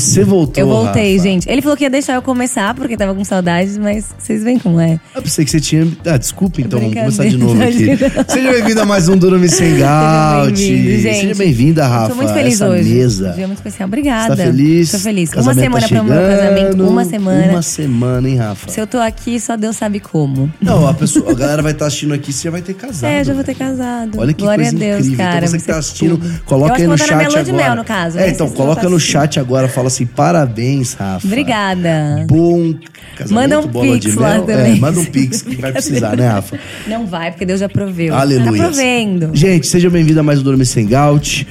Você voltou, Eu voltei, Rafa. gente. Ele falou que ia deixar eu começar, porque tava com saudades, mas vocês veem como é. Eu pensei que você tinha. Ah, desculpa, então, vamos começar de novo aqui. Seja bem-vindo a mais um Durame Sem Gaut. Seja bem-vinda, Rafa. Tô muito feliz essa hoje. mesa. Dia muito especial. Obrigada. Você tá feliz? Tô feliz. Uma Casamento semana tá pro meu casamento. Uma semana. Uma semana, hein, Rafa? Se eu tô aqui, só Deus sabe como. Não, a, pessoa, a galera vai estar assistindo aqui, você já vai ter casado. É, já vou ter casado. Olha que Glória coisa a Deus, incrível. cara. então você que tá ser assistindo, coloca aí no chat agora. É, né? então coloca no tá chat agora, fala assim: parabéns, Rafa. Obrigada. Bom casamento, Manda um bola pix de lá mel. também. É, manda um pix que vai precisar, né, Rafa? Não vai, porque Deus já proveu. Aleluia. Tá provendo. Gente, seja bem-vindo a mais um Dorme Sem Gout.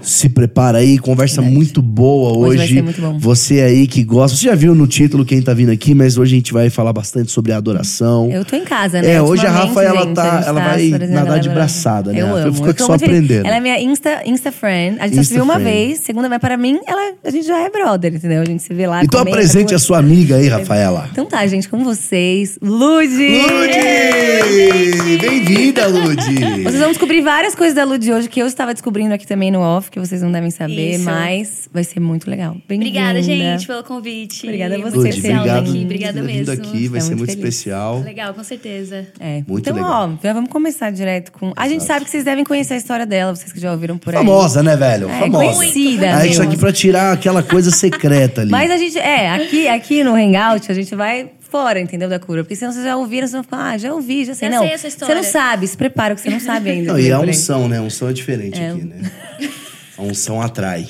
Se prepara aí, conversa muito boa hoje. Hoje muito bom. Você aí que gosta. Você já viu no título quem tá vindo aqui, mas hoje a gente vai falar bastante sobre a adoração. Eu tô em casa, né? É, hoje a Rafa, ela gente, tá- a gente ela vai nadar de adoração. braçada, né? Eu Ela amo. ficou aqui só aprendendo. Ela é minha Insta, Insta friend. A gente só se Insta viu uma friend. vez. Segunda vai para mim, ela, a gente já é brother, entendeu? A gente se vê lá. Então comenta, apresente a sua amiga aí, Rafaela. Então tá, gente, com vocês, Ludi! Ludi! Bem-vinda, Ludi! Vocês vão descobrir várias coisas da Ludi hoje que eu estava descobrindo aqui também no off, que vocês não devem saber, Isso. mas vai ser muito legal. Obrigada, gente, pelo convite. Obrigada a você, obrigado por Obrigada ter vindo mesmo. aqui, vai Tá ser muito especial. Legal, com certeza. É. Muito então, legal. ó, já vamos começar direto com. A gente sabe que vocês devem conhecer a história dela, vocês que já ouviram por aí. Famosa, né, velho? É, Famosa. conhecida. É isso meu. aqui pra tirar aquela coisa secreta ali. Mas a gente, é, aqui, aqui no Hangout, a gente vai fora, entendeu, da cura. Porque senão vocês já ouviram, vocês vão falar, ah, já ouvi, já sei. Já não, sei essa você história. não sabe, se prepara que você não sabe ainda. Não, e a aí. unção, né? A unção é diferente aqui, né? A unção atrai.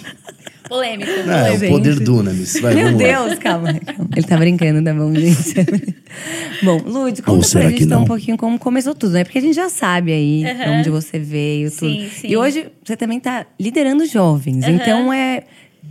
Polêmico. Não, é o gente. poder Dunamis. Vai, Meu lá. Deus, calma, calma. Ele tá brincando, tá bom, gente? bom, Lud, Ou conta será pra que gente então, um pouquinho como começou tudo, né? Porque a gente já sabe aí Aham. onde você veio, tudo. Sim, sim. E hoje você também tá liderando jovens. Então é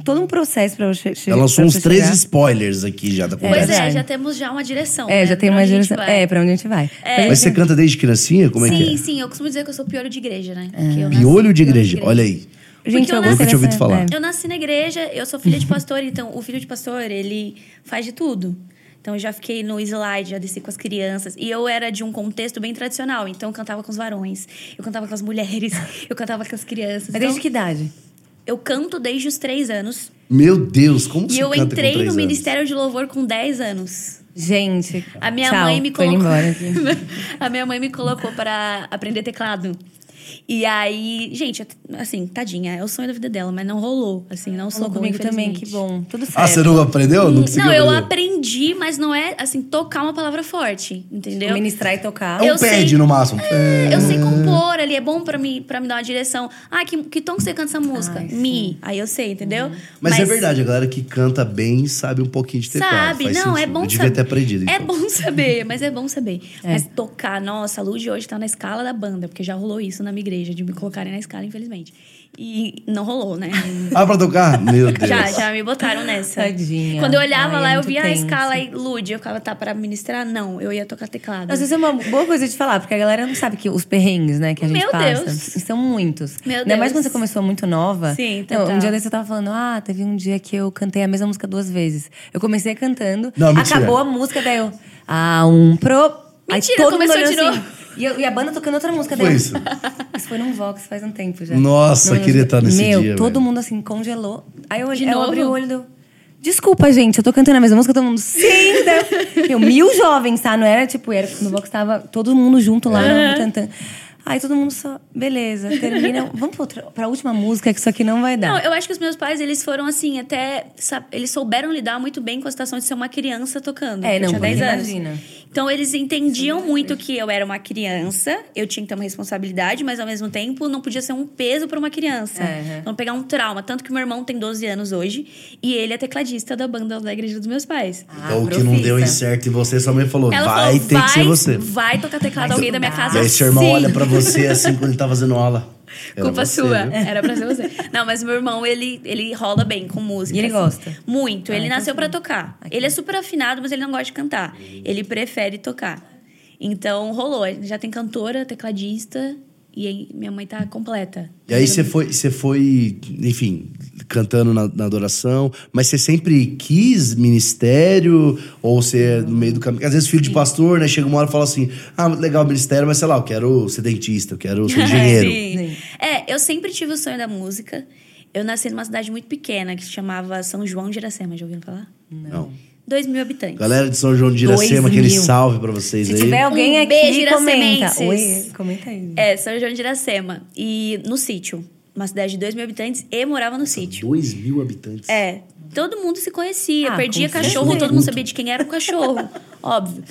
todo um processo pra você chegar. Ela lançou uns três spoilers aqui já da Pois conversa. é, verdade. já temos já uma direção. É, né, já tem pra uma direção. É, pra onde a gente vai. Mas Mas você canta desde criancinha? Como é que Sim, é? sim, eu costumo dizer que eu sou piolho de igreja, né? Que eu nasci Piolho de piolho igreja. Olha aí. Gente, eu eu nasci Nunca tinha ouvido falar. é. Eu nasci na igreja, eu sou filha de pastor, então o filho de pastor, ele faz de tudo. Então eu já fiquei no slide, já desci com as crianças. E eu era de um contexto bem tradicional, então eu cantava com os varões, eu cantava com as mulheres, eu cantava com as crianças. Mas Então, desde que idade? Eu canto desde os três anos. Meu Deus, como E você eu canta com entrei no anos? Ministério de Louvor com 10 anos. Gente. A minha tchau, mãe me colocou. embora aqui. a minha mãe me colocou para aprender teclado. E aí, gente, assim, tadinha, é o sonho da vida dela, mas não rolou. Assim, não rolou comigo também, que bom. Tudo certo. Ah, você não aprendeu? Não Não, eu aprender? aprendi, mas não é assim, tocar uma palavra forte, entendeu? Ministrar e tocar. É um pad sei- no máximo. É, Eu sei compor ali, é bom pra me, pra me dar uma direção. Ah, que, que tom que você canta essa música? Ai. Mi. Aí eu sei, entendeu? Mas, é verdade, a galera que canta bem sabe um pouquinho de teclado. Sabe? faz não, é sentido. bom Eu devia saber. ter aprendido. É então. bom saber, mas é bom saber. É. Mas tocar, nossa, a Lud hoje tá na escala da banda, porque já rolou isso na minha igreja, de me colocarem na escala, infelizmente. E não rolou, né? Ah, pra tocar? Meu Deus. já, já me botaram nessa. Tadinha. Quando eu olhava Ai, lá, é eu via tenso. a escala e Lud, eu ficava, tá, pra ministrar? Não, eu ia tocar teclado. Nossa, isso é uma boa coisa de falar, porque a galera não sabe que os perrengues, né, que a gente Meu passa. Deus. São muitos. Meu Ainda mais Deus. quando você começou muito nova. Sim, Não, Um total. dia desse eu tava falando, ah, teve um dia que eu cantei a mesma música duas vezes. Eu comecei cantando, Não, acabou a música, daí eu. Ah, um pro. Mentira, Aí todo mundo começou olhou de assim. E, eu- e a banda tocando outra música Foi daí eu- isso? Isso foi num Vox faz um tempo já. Nossa, Num- queria estar nesse Meu, dia, todo velho. mundo assim congelou. Aí eu, eu abri o olho e deu. Desculpa, gente, eu tô cantando a mesma música, todo mundo. Sim! Daí eu- Meu, mil jovens, tá? Não era tipo, era no Vox tava todo mundo junto lá, Aham. cantando. Aí todo mundo só, beleza, termina. Vamos pra, outra, pra última música, que isso aqui não vai dar. Não, eu acho que os meus pais, eles foram assim, até. Eles souberam lidar muito bem com a situação de ser uma criança tocando. É, não, tinha 10 porque anos. imagina. Então eles entendiam muito que eu era uma criança, eu tinha que ter uma responsabilidade, mas ao mesmo tempo não podia ser um peso para uma criança. É, é. Não pegar um trauma. Tanto que meu irmão tem 12 anos hoje e ele é tecladista da banda da igreja dos meus pais. Então, o que não deu em certo em você, sua mãe falou, Ela vai falou, ter vai, que ser você. Vai tocar teclado alguém da minha casa. E aí seu irmão sim. olha pra você assim quando ele tá fazendo aula. Era Culpa você, sua. viu? Era pra ser você. Não, mas meu irmão, ele, ele rola bem com música. E ele assim. gosta? Muito. Ah, ele então nasceu sim. pra tocar. Aqui. Ele é super afinado, mas ele não gosta de cantar. Ele prefere tocar. Então, rolou. Já tem cantora, tecladista. E aí, minha mãe tá completa. E aí você foi, você foi, enfim, cantando na, na adoração, mas você sempre quis ministério? Ou você é no meio do caminho? Às vezes filho de pastor, né? Chega uma hora e fala assim: ah, legal o ministério, mas sei lá, eu quero ser dentista, eu quero ser engenheiro. Sim. É, eu sempre tive o sonho da música. Eu nasci numa cidade muito pequena que se chamava São João de Iracema. Já ouviram falar? Não. 2 mil habitantes. Galera de São João de Iracema, aquele salve pra vocês Se aí. tiver alguém Um aqui, beijo, comenta. Oi, comenta aí. É, São João de Iracema. E no sítio. Uma cidade de 2 mil habitantes e morava no sítio. Dois mil habitantes. É. Todo mundo se conhecia. Ah, perdia cachorro, todo mundo sabia de quem era o cachorro. óbvio.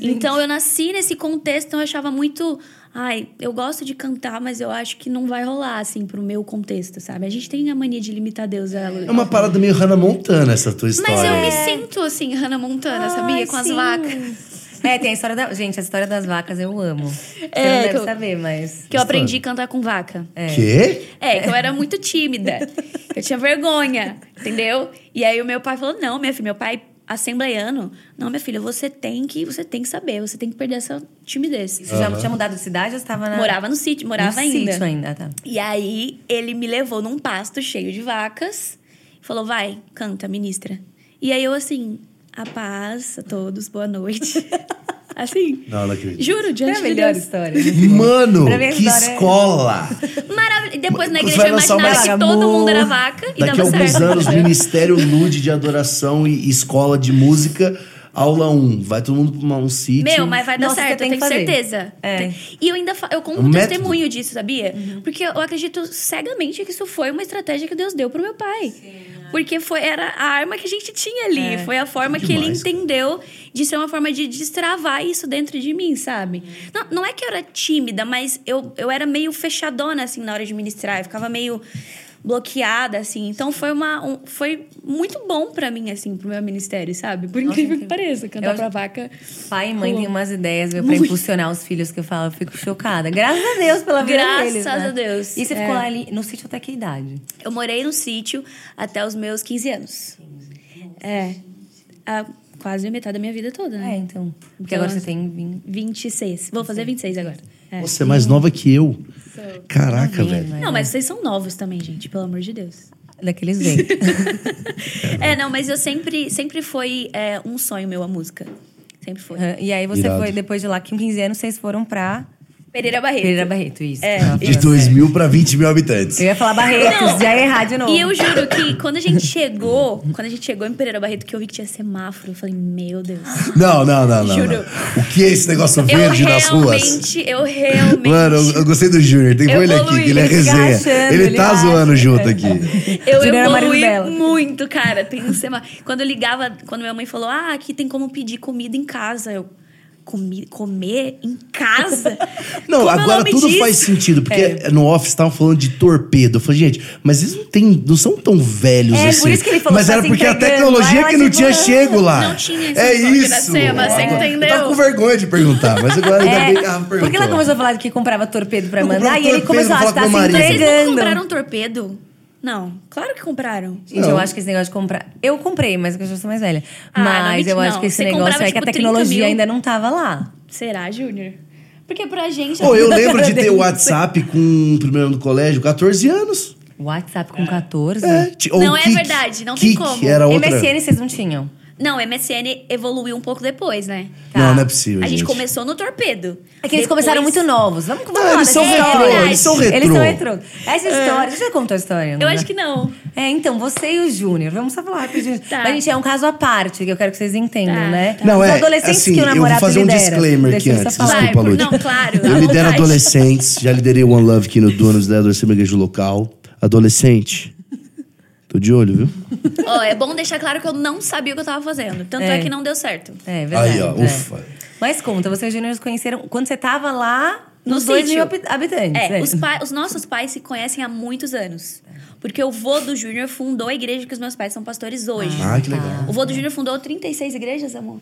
Então eu nasci nesse contexto, então eu achava muito. Ai, eu gosto de cantar, mas eu acho que não vai rolar, assim, pro meu contexto, sabe? A gente tem a mania de limitar Deus a É uma parada meio Hannah Montana essa tua história. Mas eu me sinto assim, Hannah Montana, sabia? Com as sim. vacas. É, tem a história da. Gente, a história das vacas eu amo. Você É, não deve que eu- saber, mas. Que eu aprendi a cantar com vaca. Quê? É, que eu era muito tímida. Eu tinha vergonha, entendeu? E aí o meu pai falou: não, minha filha, meu pai assembleiano, não, minha filha, você tem que, você tem que saber, você tem que perder essa timidez. Você já tinha mudado de cidade ou você estava na. Morava no sítio, morava no ainda. sítio ainda, tá. E aí ele me levou num pasto cheio de vacas e falou: vai, canta, ministra. E aí eu assim, a paz a todos, boa noite. assim. Não, não acredito. Juro, É diante a de melhor Deus. história. Mano, Pra mim a que história é- escola! Maravilhoso. E depois na Você igreja vai eu lançar uma- imaginava que todo mundo era vaca e Daqui a dava alguns certo. anos, Ministério Nude de Adoração e Escola de Música, aula 1. Vai todo mundo pra uma- um sítio. Meu, mas vai dar Nossa, você certo, tem eu tenho fazer. certeza. É. E eu ainda fa- eu conto É um um método. testemunho disso, sabia? Porque eu acredito cegamente que isso foi uma estratégia que Deus deu pro meu pai. Porque foi, era a arma que a gente tinha ali. É. Foi a forma que ele entendeu de ser uma forma de destravar isso dentro de mim, sabe? Não, não é que eu era tímida, mas eu, eu era meio fechadona, assim, na hora de ministrar. Eu ficava meio bloqueada, assim. Então foi uma... um- foi muito bom pra mim, assim, pro meu ministério, sabe? Por incrível que pareça. Cantar Eu pra vaca... Pai e mãe Pô. têm umas ideias viu, pra impulsionar os filhos que eu falo, eu fico chocada. Graças a Deus pela vida Graças deles. né? a Deus. E você É. ficou lá ali no sítio até que idade? Eu morei no sítio até os meus 15 anos. É. A, quase metade da minha vida toda, É, né? então. Porque Então, agora você tem 20. 26. Vou fazer 26 agora. É. Você é mais nova que eu. Caraca, Novinha, velho. mas- Não, mas vocês são novos também, gente, pelo amor de Deus. Daqueles jeitos. É, não, mas eu sempre, sempre foi é, um sonho meu a música. Sempre foi. e aí você Irado. foi, depois de lá, com 15 anos, vocês foram pra Pereira Barreto. Pereira Barreto, isso. É, De falando 2 certo. mil pra 20 mil habitantes. Eu ia falar Barretos, já ia errar de novo. E eu juro que quando a gente chegou, quando a gente chegou em Pereira Barreto, que eu vi que tinha semáforo, eu falei, meu Deus. Não, não, não, não. Juro. não. O que é esse negócio Eu verde nas ruas? realmente, eu realmente. Mano, eu, eu gostei do Júnior. Tem ele aqui, que ele é resenha. achando, ele ele tá acha. zoando junto aqui. Eu é marido evoluí muito, cara. Tem um sema... Quando eu ligava, quando minha mãe falou, ah, aqui tem como pedir comida em casa. Eu, comi... comer em casa? Não, Como é agora tudo disso? faz sentido, porque É. no off estavam falando de torpedo. Eu falei, gente, mas eles não, tem, não são tão velhos É, assim. por isso que ele falou, mas tá era porque a entregando, tecnologia que não tipo, tinha chego lá. Não tinha É toque da isso. cema, você Agora- entendeu? Eu tava com vergonha de perguntar, mas agora ainda É, bem que ela perguntou. porque ela começou a falar que comprava torpedo pra mandar e ele começou a pra estar falar com se marido. Vocês não entregando. compraram torpedo? Não. Claro que compraram. Gente, Não. eu acho que esse negócio de comprar. Eu comprei, mas eu já sou mais velha. Ah, não, mas mentira, eu acho não. que esse Você negócio comprava, é que a tipo, 30 tecnologia ainda não tava lá. Será, Júnior? Porque pra gente... Pô, eu lembro de ter Deus. WhatsApp com o primeiro ano do colégio, 14 anos. WhatsApp com 14? É, Não é verdade, não tem como. era outra. MSN vocês não tinham. Não, MSN evoluiu um pouco depois, né? Não, não é possível, A gente, gente. começou no torpedo. É que eles Depois- começaram muito novos. Vamos, vamos Não, eles são dessa retrô, eles são Eles retrô. são retrô. Essa história, você já contou a história? Eu não acho é? que não. É, então, você e o Júnior, vamos só falar rapidinho. Tá. Mas, gente, é um caso à parte, que eu quero que vocês entendam, Tá, né? tá. Não, Os é, adolescentes assim, que o eu vou namorado fazer um lidera. disclaimer Deixa aqui antes, falar. Desculpa, Lud. não, claro, Eu lidero adolescentes, já liderei One Love aqui no Donos, da igreja local. Adolescente, tô de olho, viu? Ó, é bom deixar claro que eu não sabia o que eu tava fazendo. Tanto é, É. que não deu certo. É, verdade. Aí, ó, é. ufa. Mas conta, você o Júnior se conheceram quando você tava lá No nos dois sítio. mil habi- habitantes. É, os, pa- os nossos pais se conhecem há muitos anos. Porque o vô do Júnior fundou a igreja que os meus pais são pastores hoje. Ah, que legal. O vô do Júnior fundou 36 igrejas, amor.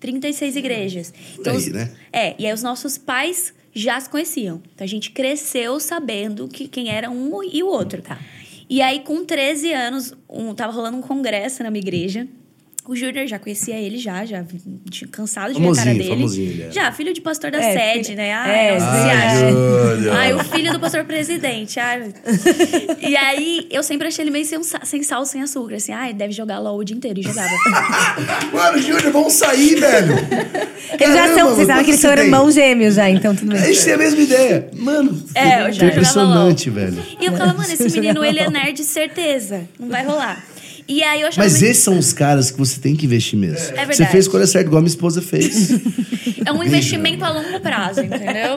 36 igrejas. Então, aí, os- né? É, e aí os nossos pais já se conheciam. Então a gente cresceu sabendo que quem era um e o outro. Tá. E aí, com 13 anos, um, tava rolando um congresso na minha igreja. O Júnior já conhecia ele já, já cansado de ver a cara dele. famosinho ele é. Já, filho de pastor da É, sede, filho- né? é, Ai, nossa, Ai, você acha? Júnior. Ai, o filho do pastor presidente. Ai. E aí, eu sempre achei ele meio sem, sem sal, sem açúcar. Assim, ai, deve jogar LOL o dia inteiro. E jogava. Mano, Júnior, vamos sair, velho. Eles já são, vocês sabem que eles são irmãos gêmeos. já, então tudo A bem. gente tem a mesma ideia. Mano, É, eu já é impressionante, velho. E eu falava, mano, esse menino, ele é nerd, certeza. Não vai rolar. E aí eu achava Mas muito- esses são os caras que você tem que investir mesmo. Você verdade. fez a escolha certa, igual a minha esposa fez. É um investimento a longo prazo, entendeu?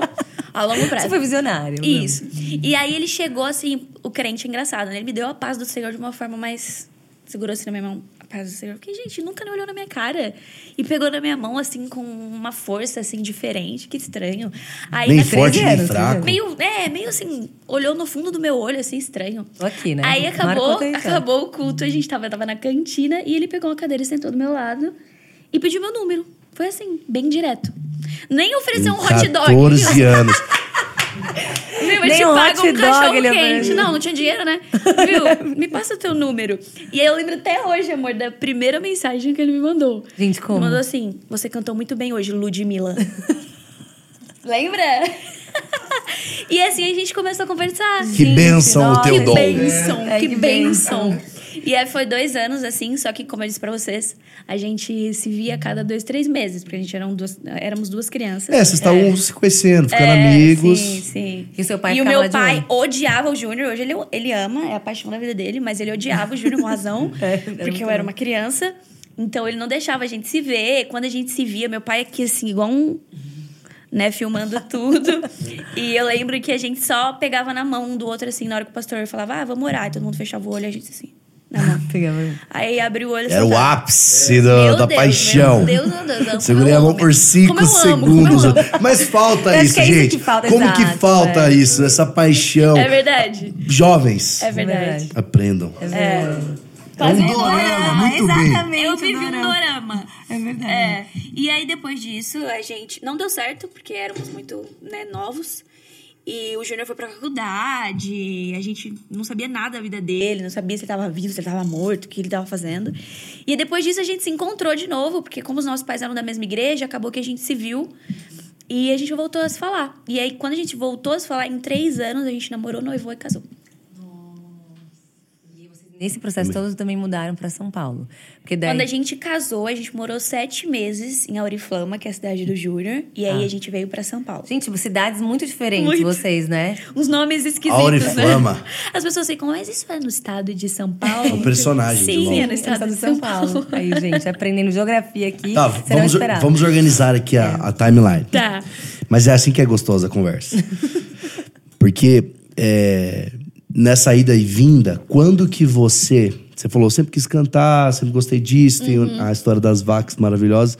A longo prazo. Você foi visionário. né? Isso. E aí ele chegou assim, o crente é engraçado, né? Ele me deu a paz do Senhor de uma forma mais. Segurou assim na minha mão, a paz do Senhor. Porque, gente, nunca nem olhou na minha cara. E pegou na minha mão, assim, com uma força, assim, diferente. Que estranho. Aí, Nem na- forte, nem anos, fraco. Meio, é, meio assim, olhou no fundo do meu olho, assim, estranho. Tô aqui, né? Aí acabou, tá. acabou o culto, a gente tava, tava na cantina e ele pegou uma cadeira e sentou do meu lado e pediu meu número. Foi assim, bem direto. Nem ofereceu um hot dog. 14 viu? anos. Nem te um pago hot um dog cachorro ele quente. Não, não tinha dinheiro, né? Viu? Me passa o teu número. E aí eu lembro até hoje, amor, da primeira mensagem que ele me mandou. Gente, como? Ele mandou assim: Você cantou muito bem hoje, Ludmilla. Lembra? e assim a gente começou a conversar. Que bênção o teu que dom. bênção, É, que, que bênção. E aí foi dois anos, assim, só que, como eu disse pra vocês, a gente se via a cada dois, três meses, porque a gente eram duas, éramos duas crianças. É, vocês estavam se conhecendo, ficando É, amigos. Sim, sim. E o seu pai E o meu pai odiava o Júnior. Hoje ele, ele ama, é a paixão da vida dele, mas ele odiava o Júnior com razão, É, porque eu era uma criança. Então ele não deixava a gente se ver. Quando a gente se via, meu pai aqui, assim, igual um. Né, filmando tudo. e eu lembro que a gente só pegava na mão um do outro, assim, na hora que o pastor falava, ah, vamos orar. E todo mundo fechava o olho, a gente assim, na mão. Pegava- Aí abriu o olho e Era o soltava. ápice do- Meu da Deus, paixão. Meu Deus, meu Deus. Segurei a mão por cinco segundos. amo. Mas falta isso, que é isso gente. que falta, Como que exato, falta é. isso? Essa paixão. É verdade. Jovens, É verdade. verdade. aprendam. É. É um dorama, muito bem. Eu vivi um dorama. É verdade. E aí, depois disso, a gente... Não deu certo, porque éramos muito né, novos. E o Júnior foi pra faculdade. A gente não sabia nada da vida dele. Não sabia se ele tava vivo, se ele tava morto, o que ele tava fazendo. E depois disso, a gente se encontrou de novo. Porque como os nossos pais eram da mesma igreja, acabou que a gente se viu. E a gente voltou a se falar. E aí, quando a gente voltou a se falar, em três anos, a gente namorou, noivou e casou. Nesse processo todo também mudaram pra São Paulo. Porque daí... Quando a gente casou, a gente morou sete meses em Auriflama, que é a cidade do Júnior. E aí Ah. a gente veio pra São Paulo. Gente, tipo, cidades muito diferentes, Muito. vocês, né? Uns nomes esquisitos, Auriflama. né? As pessoas ficam, mas isso é no estado de São Paulo? É um personagem de Sim, LOL. é no estado, de São Paulo. Aí, gente, aprendendo geografia aqui, Tá, vamos, vamos organizar aqui a, a timeline. Tá. Mas é assim que é gostosa a conversa. Porque é, nessa ida e vinda, quando que você. Você falou, eu sempre quis cantar, sempre gostei disso, tem Uhum. a história das vacas maravilhosas.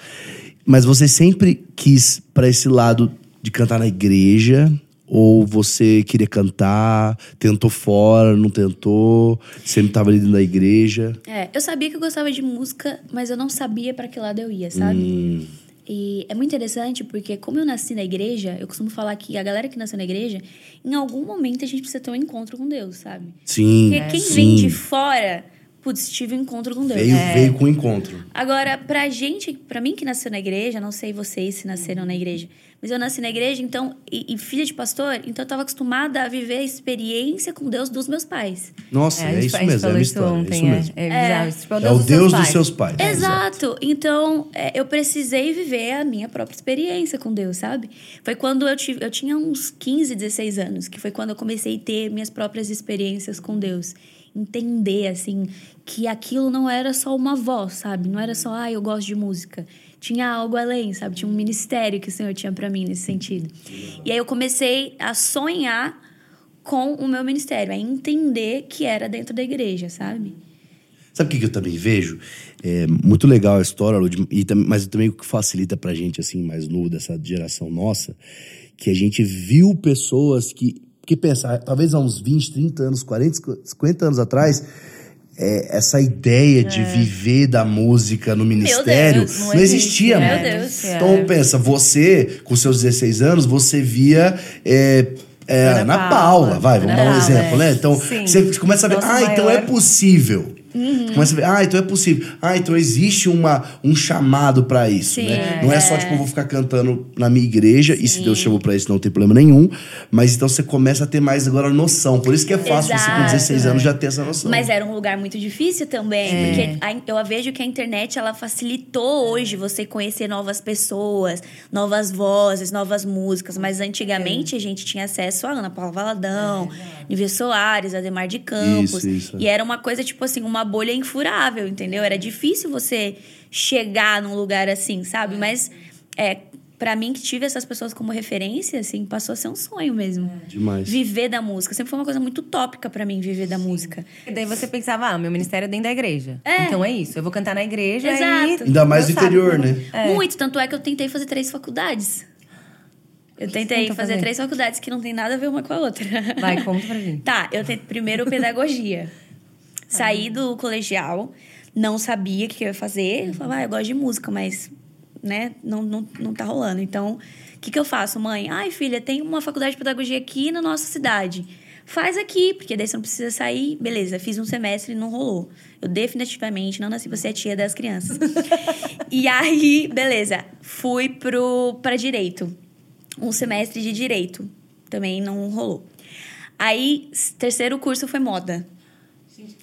Mas você sempre quis para esse lado de cantar na igreja? Ou você queria cantar, tentou fora, não tentou, sempre estava ali dentro da igreja? É, eu sabia que eu gostava de música, mas eu não sabia pra que lado eu ia, sabe? Hum. E é muito interessante porque, como eu nasci na igreja, eu costumo falar que a galera que nasceu na igreja, em algum momento a gente precisa ter um encontro com Deus, sabe? Sim. Porque quem sim. vem de fora, putz, tive um encontro com Deus. Veio, É. veio com o encontro. Agora, pra gente, pra mim que nasceu na igreja, não sei vocês se nasceram na igreja, mas eu nasci na igreja, então, e, e filha de pastor, então eu tava acostumada a viver a experiência com Deus dos meus pais. Nossa, é, gente- isso mesmo, é a história. ontem, é isso é. mesmo. É, bizarro, isso, tipo, É o Deus dos seus pais. pais. Exato. Então, é, eu precisei viver a minha própria experiência com Deus, sabe? Foi quando eu tive, eu tinha uns 15, 16 anos, que foi quando eu comecei a ter minhas próprias experiências com Deus. Entender, assim, que aquilo não era só uma voz, sabe? Não era só, ah, eu gosto de música. Tinha algo além, sabe? Tinha um ministério que o Senhor tinha para mim nesse sentido. E aí eu comecei a sonhar com o meu ministério, a entender que era dentro da igreja, sabe? Sabe o que, eu também vejo? É muito legal a história, mas também o que facilita pra gente, assim, mais novo, dessa geração nossa, que a gente viu pessoas que. Porque pensa, talvez há uns 20, 30 anos, 40, 50 anos atrás, é, essa ideia de viver da música no ministério Deus, não, não existia, né? mano. Meu Deus. Então pensa, você, com seus 16 anos, você via. É, é, Ana Ana Paula, Paula, vai, vamos Ana dar um Paula, exemplo, é. né? Então, Sim. você começa a ver, Nosso ah, então é maior- possível. Tu começa a ver, ah, então é possível. Ah, então existe uma, um chamado pra isso, Sim, né? Não é, só, é. tipo, eu vou ficar cantando na minha igreja, e se Deus chamou pra isso, não tem problema nenhum. Mas então você começa a ter mais agora noção. Por isso que é fácil você com Exato. 16 anos já ter essa noção. Mas era um lugar muito difícil também. É. Porque a- eu vejo que a internet ela facilitou hoje você conhecer novas pessoas, novas vozes, novas músicas. Mas antigamente a gente tinha acesso a Ana Paula Valadão, Nívia Soares, Ademar de Campos. Isso, isso. E era uma coisa, tipo assim, uma bolha infurável, entendeu? Era difícil você chegar num lugar assim, sabe? Mas é. Pra mim, que tive essas pessoas como referência, assim, passou a ser um sonho mesmo. Demais. Viver da música. Sempre foi uma coisa muito utópica pra mim, viver da música. E daí você pensava, ah, meu ministério é dentro da igreja. É. Então é isso, eu vou cantar na igreja Exato. e... Ainda mais no sabe interior, né? É. Muito, tanto é que eu tentei fazer três faculdades. Eu tentei fazer fazer? três faculdades que não tem nada a ver uma com a outra. Vai, conta pra gente. Tá, eu tentei primeiro pedagogia. Saí do colegial, não sabia o que eu ia fazer. Eu falava, ah, eu gosto de música, mas, né, não, não, não tá rolando. Então, o que, que eu faço, mãe? Ai, filha, tem uma faculdade de pedagogia aqui na nossa cidade. Faz aqui, porque daí você não precisa sair. Beleza, fiz um semestre e não rolou. Eu definitivamente não nasci pra ser a tia das crianças. e aí, beleza, fui pro, pra direito. Um semestre de direito. Também não rolou. Aí, terceiro curso foi moda.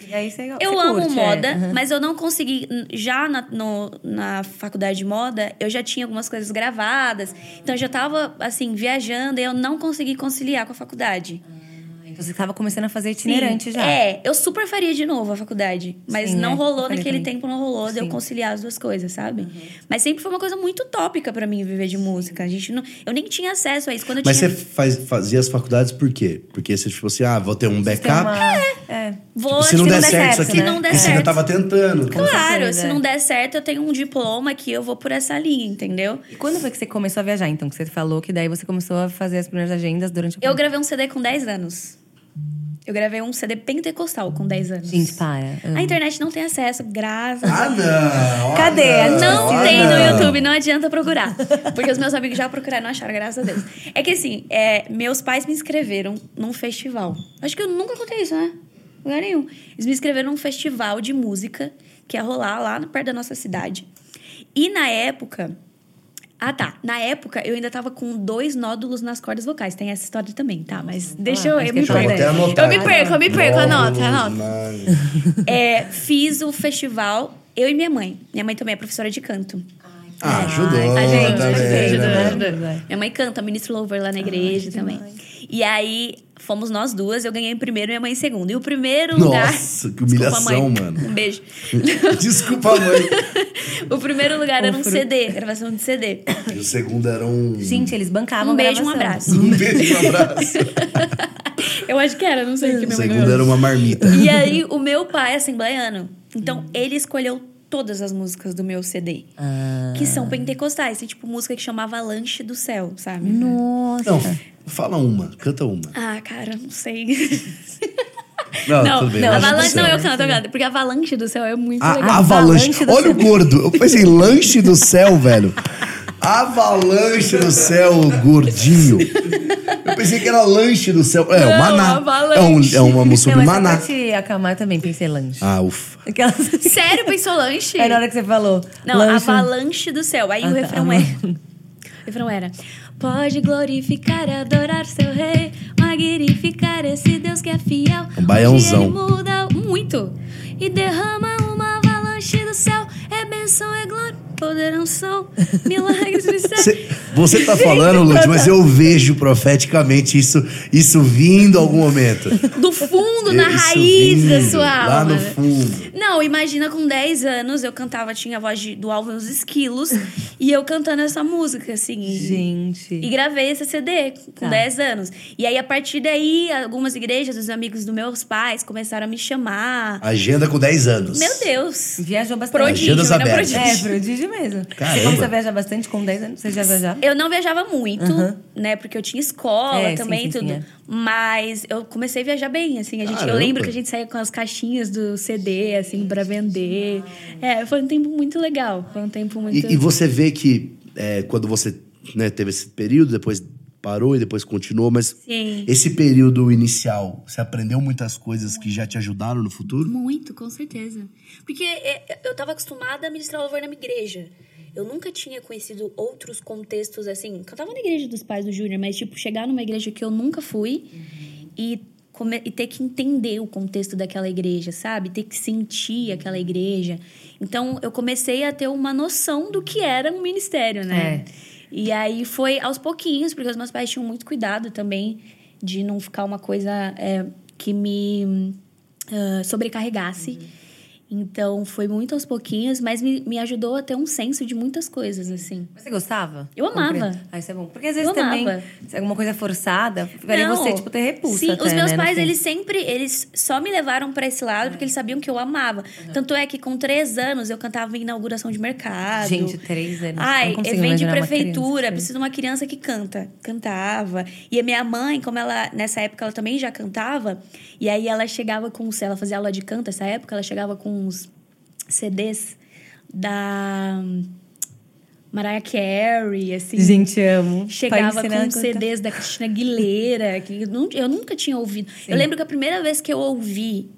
E aí você, Eu você amo curte, moda, é. Uhum. mas eu não consegui. Já na, no- na faculdade de moda, eu já tinha algumas coisas gravadas. Então eu já tava, assim, viajando e eu não consegui conciliar com a faculdade. Então você tava começando a fazer itinerante Sim. já. É, eu super faria de novo a faculdade. Mas Sim, não é, eu rolou naquele também. tempo, não rolou de eu Sim. Uhum. conciliar as duas coisas, sabe? Mas sempre foi uma coisa muito utópica pra mim viver de música. A gente não, eu nem tinha acesso a isso. Quando eu Mas tinha. você faz, fazia as faculdades por quê? Porque você, tipo assim, ah, vou ter um backup. uma- é. Vou, se não se der der certo certo, isso aqui, né? Se não der certo. tava tentando. Claro, certeza, se é. não der certo, eu tenho um diploma que eu vou por essa linha, entendeu? E quando foi que você começou a viajar, então? Que você falou que daí você começou a fazer as primeiras agendas durante o Eu gravei um CD com 10 anos. Eu gravei um CD pentecostal com 10 anos. Gente, para. A internet não tem acesso, graças a Ah, não! Cadê? Ah, Não ah, tem no não. YouTube, não adianta procurar. Porque os meus amigos já procuraram e não acharam, graças a Deus. É que assim, é, meus pais me inscreveram num festival. Acho que eu nunca contei isso, né? Lugar nenhum. Eles me inscreveram num festival de música que ia rolar lá perto da nossa cidade. E na época. Ah, tá. Na época, eu ainda tava com dois nódulos nas cordas vocais. Tem essa história também, tá? Mas deixa eu. mas Eu me eu até anotar Eu me perco, eu me perco. Anota, anota. É, fiz o festival, eu e minha mãe. Minha mãe também é professora de canto. Ah, ajudou A gente, também, ajudou, né? ajudou. Minha mãe canta, ministro louvor lá na igreja também. E aí, fomos nós duas, eu ganhei em primeiro e minha mãe em segundo. E o primeiro lugar. Nossa, que Desculpa, humilhação, mãe. mano. Um beijo. Desculpa, mãe. o primeiro lugar era um. CD, gravação de CD. E o segundo era um. Gente, eles bancavam Um beijo, um gravação. abraço. Um beijo, um abraço. Eu acho que era, não sei o que O minha mãe segundo era uma marmita. E aí, o meu pai é assembleiano. Então, ele escolheu todas as músicas do meu CD. Ah. Que são pentecostais. Tem, tipo, música que chamava Lanche do Céu, sabe? Nossa. Não, fala uma, canta uma. Ah, cara, não sei. Não, não, tudo bem. não, Avalanche, não, eu canto, eu canto. Porque Avalanche do Céu é muito A legal. avalanche. Avalanche do Olha o céu. gordo. Eu pensei, lanche do céu, velho. Avalanche do céu, gordinho. Eu pensei que era lanche do céu. É, o Não, maná. avalanche. É, um, é uma sobre essa maná. parte acalmar também pensei lanche. Ah, ufa. Aquelas... Sério, pensou lanche? Aí na hora que você falou. Não, lanche... Avalanche do Céu. Aí Ah, o tá. refrão é... O refrão era... Pode glorificar e adorar seu rei, magnificar esse Deus que é fiel. Um baiãozão. Ele muda muito e derrama uma avalanche do céu. É benção, é glória, poder, unção, milagres, mistério. Cê- você tá falando, Lud, mas eu vejo profeticamente isso, isso vindo em algum momento. Do fundo, na Isso raiz da vindo, sua Lá alma. no fundo. Não, imagina com 10 anos eu cantava, tinha a voz de- do Alvin os Esquilos e eu cantando essa música, assim. e- Gente. E gravei esse CD com Tá. 10 anos. E aí, a partir daí, algumas igrejas, os amigos dos meus pais começaram a me chamar. Agenda com 10 anos. Meu Deus! Viajou bastante. Prodígio, Agendas né? abertas. É, Prodígio. Mesmo. Caramba. Você começou a viajar bastante com 10 anos? Você já viajava? Eu não viajava muito, Aham. né? Porque eu tinha escola É, sim, também, sim, tudo. sim, é. Mas eu comecei a viajar bem, assim. A gente, eu lembro que a gente saía com as caixinhas do CD, assim, pra vender. É, foi um tempo muito legal. Foi um tempo muito... E, e você vê que é, quando você né, teve esse período, depois parou e depois continuou, mas Sim. esse período inicial, você aprendeu muitas coisas que já te ajudaram no futuro? Muito, com certeza. Porque é, eu tava acostumada a ministrar louvor na minha igreja. Eu nunca tinha conhecido outros contextos assim. Cantava na igreja dos pais do Júnior, mas, tipo, chegar numa igreja que eu nunca fui e, come- e ter que entender o contexto daquela igreja, sabe? Ter que sentir aquela igreja. Então, eu comecei a ter uma noção do que era um ministério, né? E aí foi aos pouquinhos, porque os meus pais tinham muito cuidado também de não ficar uma coisa é, que me ah, sobrecarregasse. Então, foi muito aos pouquinhos, mas me, me ajudou a ter um senso de muitas coisas, assim. Mas Você gostava? Eu amava. Ah, isso é bom. Porque às vezes Eu também, amava. se é alguma coisa forçada, ficaria Não. você, tipo, ter repulsa. Sim, até, os meus né, pais, eles sempre, eles só me levaram pra esse lado porque eles sabiam que eu amava. Tanto é que com três anos eu cantava em inauguração de mercado. Gente, três anos. Ai, evento de prefeitura, criança. precisa de uma criança que canta. Cantava. E a minha mãe, como ela, nessa época, ela também já cantava. E aí ela chegava com, ela fazia aula de canto, essa época, ela chegava com uns CDs da Mariah Carey, assim. Gente, amo. Pra Chegava com. CDs da Cristina Aguilera, que eu, nu- eu nunca tinha ouvido. Eu lembro que a primeira vez que eu ouvi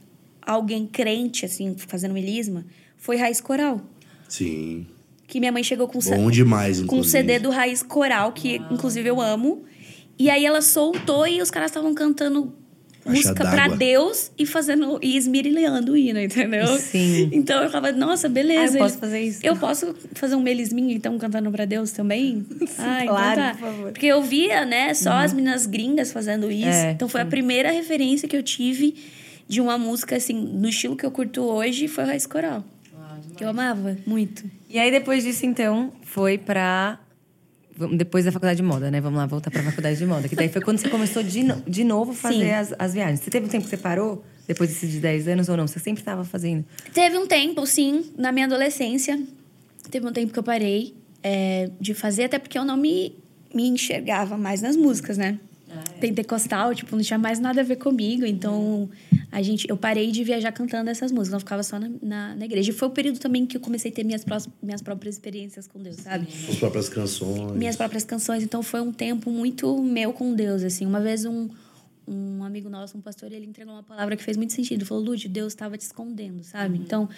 alguém crente, assim, fazendo melisma, foi Raiz Coral. Sim. Que minha mãe chegou com, Bom demais, com um. CD do Raiz Coral, que inclusive eu amo. E aí ela soltou e os caras estavam cantando música pra d'água. Deus e fazendo e esmirilhando o hino, entendeu? Sim. Então eu falava, nossa, beleza. Ah, eu posso fazer isso. Eu posso fazer um melisminho, então, cantando pra Deus também? ah, claro, então tá. por favor. Porque eu via, né, só as meninas gringas fazendo isso. É, então foi a primeira referência que eu tive de uma música, assim, no estilo que eu curto hoje, foi o Raiz Coral. que eu amava muito. E aí, depois disso, então, foi pra. Depois da faculdade de moda, né? Vamos lá, voltar pra faculdade de moda. Que daí foi quando você começou de, no- de novo a fazer as, as viagens. Você teve um tempo que você parou? Depois desses de 10 anos ou não? Você sempre estava fazendo? Teve um tempo, sim, na minha adolescência. Teve um tempo que eu parei é, de fazer, até porque eu não me, me enxergava mais nas músicas, né? Pentecostal, tipo, não tinha mais nada a ver comigo. Então, a gente, eu parei de viajar cantando essas músicas. Eu ficava só na, na, na igreja. E foi o período também que eu comecei a ter minhas, prós- minhas próprias experiências com Deus, sabe? As próprias canções. minhas próprias canções. Então foi um tempo muito meu com Deus, assim. Uma vez um, um amigo nosso, um pastor, ele entregou uma palavra que fez muito sentido. Falou, Lúcio, Deus estava te escondendo, sabe? Então,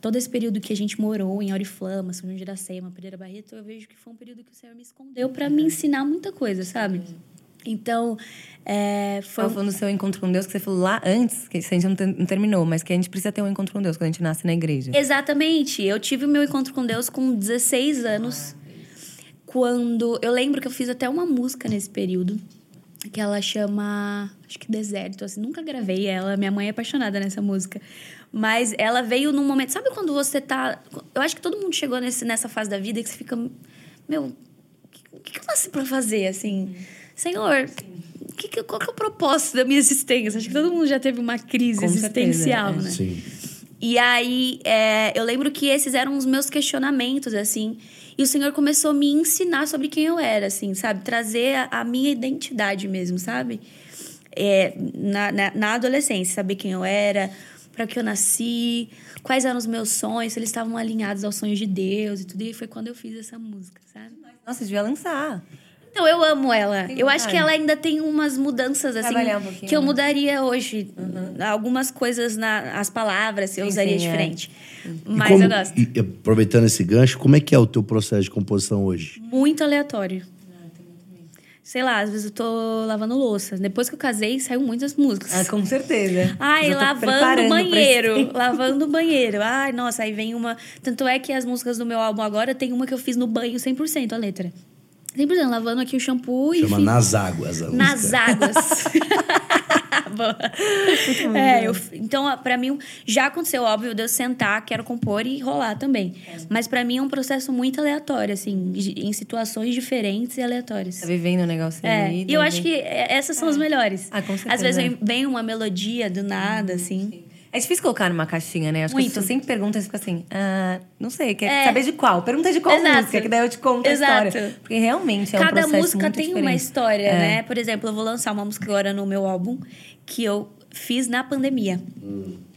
todo esse período que a gente morou em Oriflama, São João de Iracema, Pereira Barreto, eu vejo que foi um período que o Senhor me escondeu para me ensinar muita coisa, sabe? Então, é, foi... Falando do seu encontro com Deus, que você falou lá antes, que a gente não, não terminou, mas que a gente precisa ter um encontro com Deus quando a gente nasce na igreja. Exatamente. Eu tive o meu encontro com Deus com 16 anos. Quando. Eu lembro que eu fiz até uma música nesse período. Que ela chama. Acho que Deserto. Assim, nunca gravei ela. Minha mãe é apaixonada nessa música. Mas ela veio num momento. Sabe quando você tá. Eu acho que todo mundo chegou nesse, nessa fase da vida que você fica. Meu, o que, que eu nasci pra fazer, assim? Senhor, que, que, qual que é o propósito da minha existência? Acho que todo mundo já teve uma crise Com certeza, existencial, é. né? Sim. E aí, é, eu lembro que esses eram os meus questionamentos, assim. E o Senhor começou a me ensinar sobre quem eu era, assim, sabe? Trazer a, a minha identidade mesmo, sabe? É, na, na, na adolescência, saber quem eu era, para que eu nasci, quais eram os meus sonhos, se eles estavam alinhados aos sonhos de Deus e tudo. E foi quando eu fiz essa música, sabe? Nossa, devia lançar. Então, eu amo ela. Tem eu acho que vontade? ela ainda tem umas mudanças, assim, um que eu né? mudaria hoje. Algumas coisas, na, as palavras, eu Sim, usaria sim, é. diferente. E Mas como- eu gosto. e aproveitando esse gancho, como é que é o teu processo de composição hoje? Muito aleatório. Sei lá, às vezes eu tô lavando louça. Depois que eu casei, saiu muitas músicas. Ah, com certeza. Ai, lavando o banheiro. Lavando o banheiro. Ai, nossa, aí vem uma. Tanto é que as músicas do meu álbum agora tem uma que eu fiz no banho 100% a letra. 100%, lavando aqui o shampoo e. Chama Nas Águas. a Nas música. águas. Boa. É, eu, então, pra mim, já aconteceu, óbvio, de eu sentar, quero compor e rolar também. Mas pra mim é um processo muito aleatório, assim, de- em situações diferentes e aleatórias. Tá vivendo o negócio É, aí. e eu acho que é, essas são as melhores. Ah, com Às certeza, vezes é. vem- vem uma melodia do nada, assim. É difícil colocar numa caixinha, né? Acho que Muito. as pessoas sempre perguntam e fica assim, ah, não sei, quer É. saber de qual? Pergunta de qual Exato. música, que daí eu te conto Exato. a história. Porque realmente é um Cada processo música muito tem uma diferente. história, É. né? Por exemplo, eu vou lançar uma música agora no meu álbum que eu fiz na pandemia.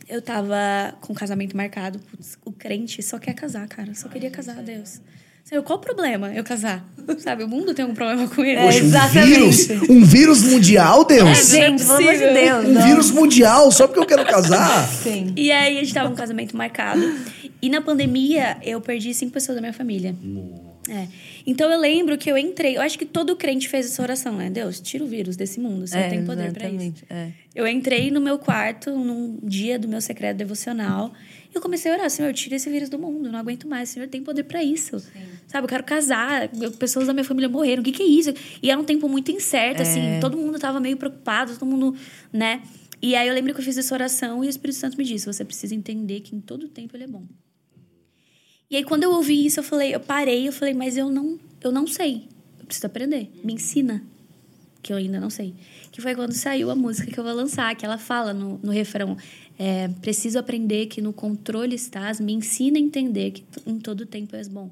Eu tava com o casamento marcado. Putz, o crente só quer casar, cara. Só queria casar, Deus. Senhor, qual o problema eu casar? Sabe, o mundo tem algum problema com ele? É, Poxa, um exatamente. vírus? Um vírus mundial, Deus? É, Gente, pelo amor de. Deus. Um não. vírus mundial, só porque eu quero casar? Sim. E aí a gente tava com um casamento marcado. E na pandemia, eu perdi cinco pessoas da minha família. É. Então eu lembro que eu entrei. Eu acho que todo crente fez essa oração, né? Deus, tira o vírus desse mundo. Você É, tem poder pra isso. é. Eu entrei no meu quarto num dia do meu secreto devocional e eu comecei a orar, Senhor, tira esse vírus do mundo, não aguento mais, Senhor, tem poder pra isso. Sabe, eu quero casar, pessoas da minha família morreram, o que que é isso? E era um tempo muito incerto, assim, todo mundo tava meio preocupado, todo mundo, né? E aí eu lembro que eu fiz essa oração e o Espírito Santo me disse, você precisa entender que em todo tempo ele é bom. E aí quando eu ouvi isso, eu falei, eu parei, eu falei, mas eu não, eu não sei. Eu preciso aprender. Me ensina que eu ainda não sei. Que foi quando saiu a música que eu vou lançar, que ela fala no, no refrão: é, Preciso aprender que no controle estás, me ensina a entender que em todo tempo és bom.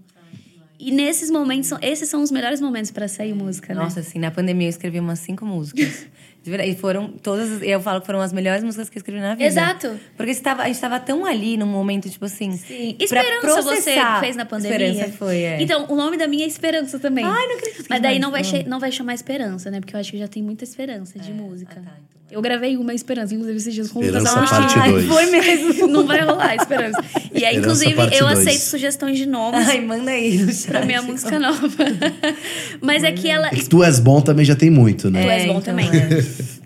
E nesses momentos, esses são os melhores momentos para sair música, né? Nossa, assim, na pandemia eu escrevi umas cinco músicas. E foram todas. Eu falo que foram as melhores músicas que eu escrevi na vida. Exato. Porque estava, a gente estava tão ali num momento, tipo assim. Sim. Esperança você fez na pandemia. Esperança foi, é. Então, o nome da minha é Esperança também. Ai, não acredito que Mas daí demais. não vai, não vai chamar Esperança, né? Porque eu acho que já tem muita esperança de música. ah, tá, Eu gravei uma Esperança, inclusive, esses dias com o Lucas dois. Foi mesmo. Não vai rolar Esperança. E aí, Esperança inclusive, eu dois. aceito sugestões de nomes Ai, manda aí no chat. pra minha música nova. Mas é que ela... É que tu és bom também já tem muito, né? Tu és bom também. é.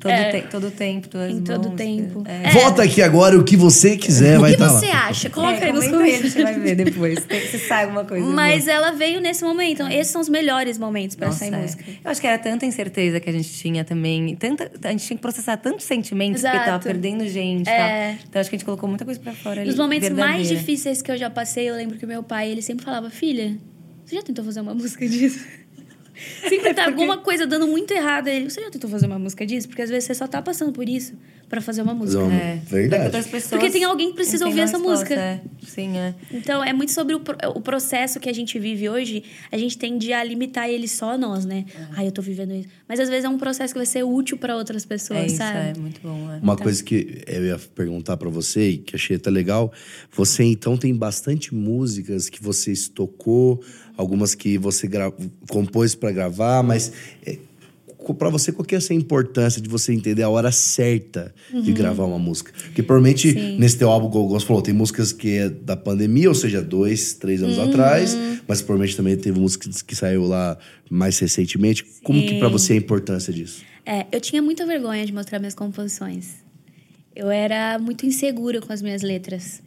Todo, É. te- todo tempo, Em todo você- tempo. É. Vota aqui agora o que você quiser, O vai que estar você lá. acha? Coloca É, aí nos comentários. Você vai ver depois. Tem, se sai alguma coisa. Mas boa. ela veio nesse momento. Então, esses são os melhores momentos pra Nossa, sair é. música. Eu acho que era tanta incerteza que a gente tinha também. Tanta, a gente tinha que processar tantos sentimentos porque tava Exato. perdendo gente. É. Tal. Então acho que a gente colocou muita coisa pra fora ali. Nos momentos mais difíceis que eu já passei, eu lembro que meu pai, ele sempre falava, filha, você já tentou fazer uma música disso? Sempre tá alguma coisa dando muito errado. Ele, você já tentou fazer uma música disso? Porque às vezes você só tá passando por isso pra fazer uma música. É. Verdade. Pessoas Porque tem alguém que precisa ouvir essa resposta, música. é. Sim, é. Então, é muito sobre o, o processo que a gente vive hoje. A gente tende a limitar ele só a nós, né? Ai, eu tô vivendo isso. Mas às vezes é um processo que vai ser útil pra outras pessoas, É isso, sabe? é muito bom. É. Uma coisa que eu ia perguntar pra você e que achei até legal, você então tem bastante músicas que você estocou, algumas que você gra- compôs pra gravar, mas pra você qual que é essa importância de você entender a hora certa de gravar uma música? Porque provavelmente Sim. nesse teu álbum, como você falou, tem músicas que é da pandemia, ou seja, dois, três anos atrás, mas provavelmente também teve músicas que saiu lá mais recentemente. Como que Sim. você é a importância disso? É, eu tinha muita vergonha de mostrar minhas composições. Eu era muito insegura com as minhas letras.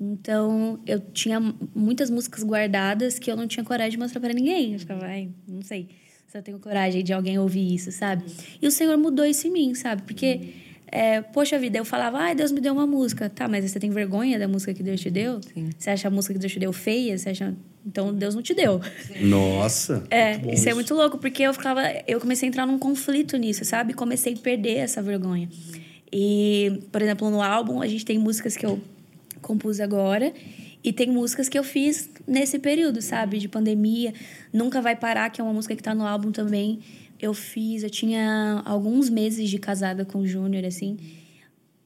Então, eu tinha muitas músicas guardadas que eu não tinha coragem de mostrar pra ninguém. Eu ficava, ai, não sei se eu tenho coragem de alguém ouvir isso, sabe? E o Senhor mudou isso em mim, sabe? Porque, é, poxa vida, eu falava, ai, Deus me deu uma música. Tá, mas você tem vergonha da música que Deus te deu? Sim. Você acha a música que Deus te deu feia? Você acha... Então, Deus não te deu. Nossa! É, muito bom isso, é muito louco, porque eu ficava. Eu comecei a entrar num conflito nisso, sabe? Comecei a perder essa vergonha. E, por exemplo, no álbum, a gente tem músicas que eu compus agora. E tem músicas que eu fiz nesse período, sabe? De pandemia. Nunca Vai Parar, que é uma música que tá no álbum também. Eu fiz, eu tinha alguns meses de casada com o Júnior, assim.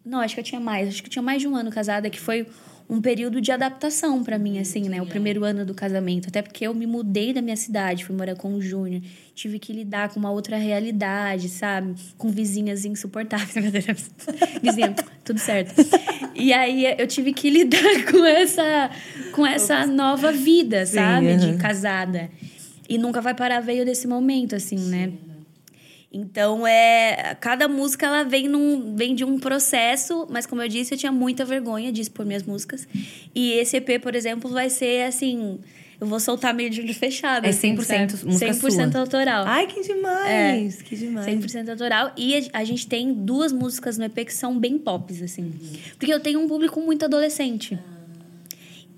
Não, acho que eu tinha mais. Acho que eu tinha mais de um ano casada, que foi um período de adaptação pra mim, assim, né? O primeiro ano do casamento. Até porque eu me mudei da minha cidade, fui morar com o Júnior. Tive que lidar com uma outra realidade, sabe? Com vizinhas insuportáveis. Vizinha, tudo certo. E aí eu tive que lidar com essa, com essa nova vida, sabe? De casada. E nunca vai parar veio desse momento, assim, né? Então, é, cada música ela vem, num, vem de um processo, mas como eu disse, eu tinha muita vergonha de expor minhas músicas. E esse EP, por exemplo, vai ser assim, eu vou soltar meio de olho fechado. É assim, 100% sabe? música 100% sua. autoral. Ai, que demais! Que demais. 100% autoral. E a, a gente tem duas músicas no EP que são bem pops, assim. Porque eu tenho um público muito adolescente.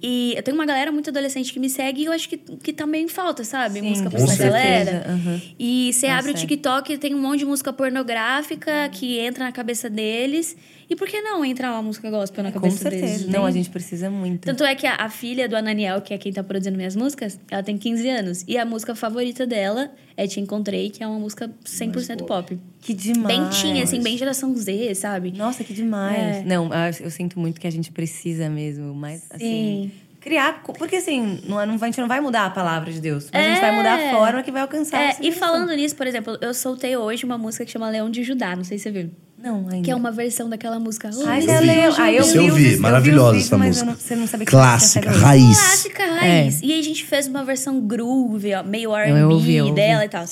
E eu tenho uma galera muito adolescente que me segue e eu acho que, que também falta, sabe? Sim, música pra essa galera. Aham. E você abre o. TikTok e tem um monte de música pornográfica que entra na cabeça deles. E por que não entrar uma música gospel na Com cabeça certeza. deles? Não, a gente precisa muito. Tanto é que a, a filha do Ananiel, que é quem tá produzindo minhas músicas, ela tem 15 anos. E a música favorita dela é Te Encontrei, que é uma música 100% pop. Que demais. Bem teen, assim, bem geração Z, sabe? Nossa, que demais. É. Não, ah, eu sinto muito que a gente precisa mesmo, mas assim, Sim. Criar. co- Porque assim, não, é- não, a gente não vai mudar a palavra de Deus. Mas a gente vai mudar a É. forma que vai alcançar. É, essa e falando nisso, por exemplo, eu soltei hoje uma música que chama Leão de Judá, não sei se você viu. Não, ainda. Que é uma versão daquela música. Ai, Eu você vi. leu. Ah, eu Esse eu vi, eu vi os maravilhosa essa música. eu não, você não sabia que Clássica, saído. raiz. Clássica, raiz. E aí a gente fez uma versão groove, ó, meio Eu- eu eu R&B dela e tal.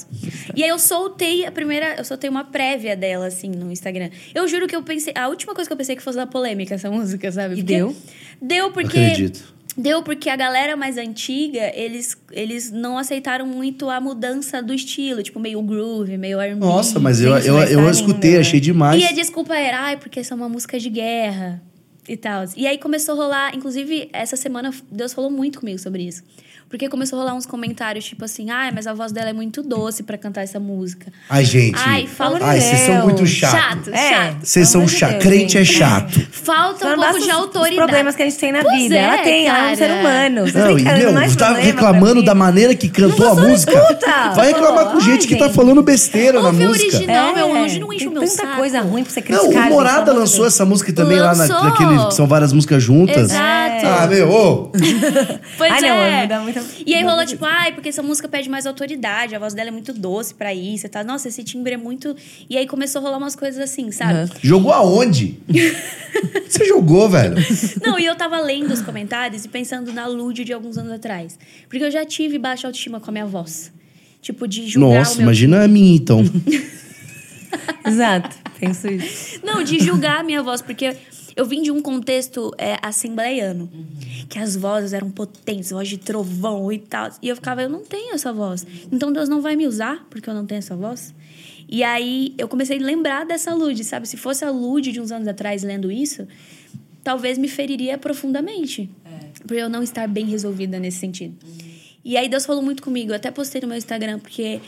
E aí eu soltei a primeira, eu soltei uma prévia dela, assim, no Instagram. Eu juro que eu pensei, a última coisa que eu pensei que fosse dar polêmica essa música, sabe? E Porque- deu? Deu porque... Acredito. Deu porque a galera mais antiga, eles, eles não aceitaram muito a mudança do estilo, tipo, meio groove, meio R&B. Nossa, mas eu, eu, eu escutei, né? achei demais. E a desculpa era, ai, porque essa é uma música de guerra e tal. E aí começou a rolar, inclusive, essa semana Deus falou muito comigo sobre isso. Porque começou a rolar uns comentários, tipo assim, ai, mas a voz dela é muito doce pra cantar essa música. Ai, gente. Ai, falta- Ai, vocês são muito chatos. Chato, É. chato. Vocês são chatos. Crente é chato. Falta um não pouco de autoridade. Os problemas que a gente tem na Pois vida. é, ela tem, ela é um ser cara. humano. Você Não, e meu, mais tá reclamando da maneira que cantou a não música. escuta. Vai reclamar com Ai, gente que tá falando besteira na música. original. Não, meu anjo, não enche o meu tanta saco. coisa ruim pra você Não, criticar. o gente, Morada lançou essa música também lá naquele. que São várias músicas juntas. Exato. Ah, meu, ô. Pois Ah, não, é. me dá muita- E aí rolou tipo, ai, porque essa música pede mais autoridade, a voz dela é muito doce pra isso e tal. Nossa, esse timbre é muito. E aí começou a rolar umas coisas assim, sabe? Uhum. Jogou aonde? Você jogou, velho. Não, e eu tava lendo os comentários e pensando na Lud de alguns anos atrás. Porque eu já tive baixa autoestima com a minha voz. Tipo, de julgar Nossa, o meu. imagina a minha então. Exato, penso isso. Não, de julgar a minha voz, porque eu vim de um contexto é, assembleiano. Que as vozes eram potentes, voz de trovão e tal. E eu ficava, eu não tenho essa voz. Então Deus não vai me usar porque eu não tenho essa voz. E aí eu comecei a lembrar dessa Lud, sabe? Se fosse a Lud de uns anos atrás lendo isso, talvez me feriria profundamente. Por eu não estar bem resolvida nesse sentido. E aí Deus falou muito comigo. Eu até postei no meu Instagram, porque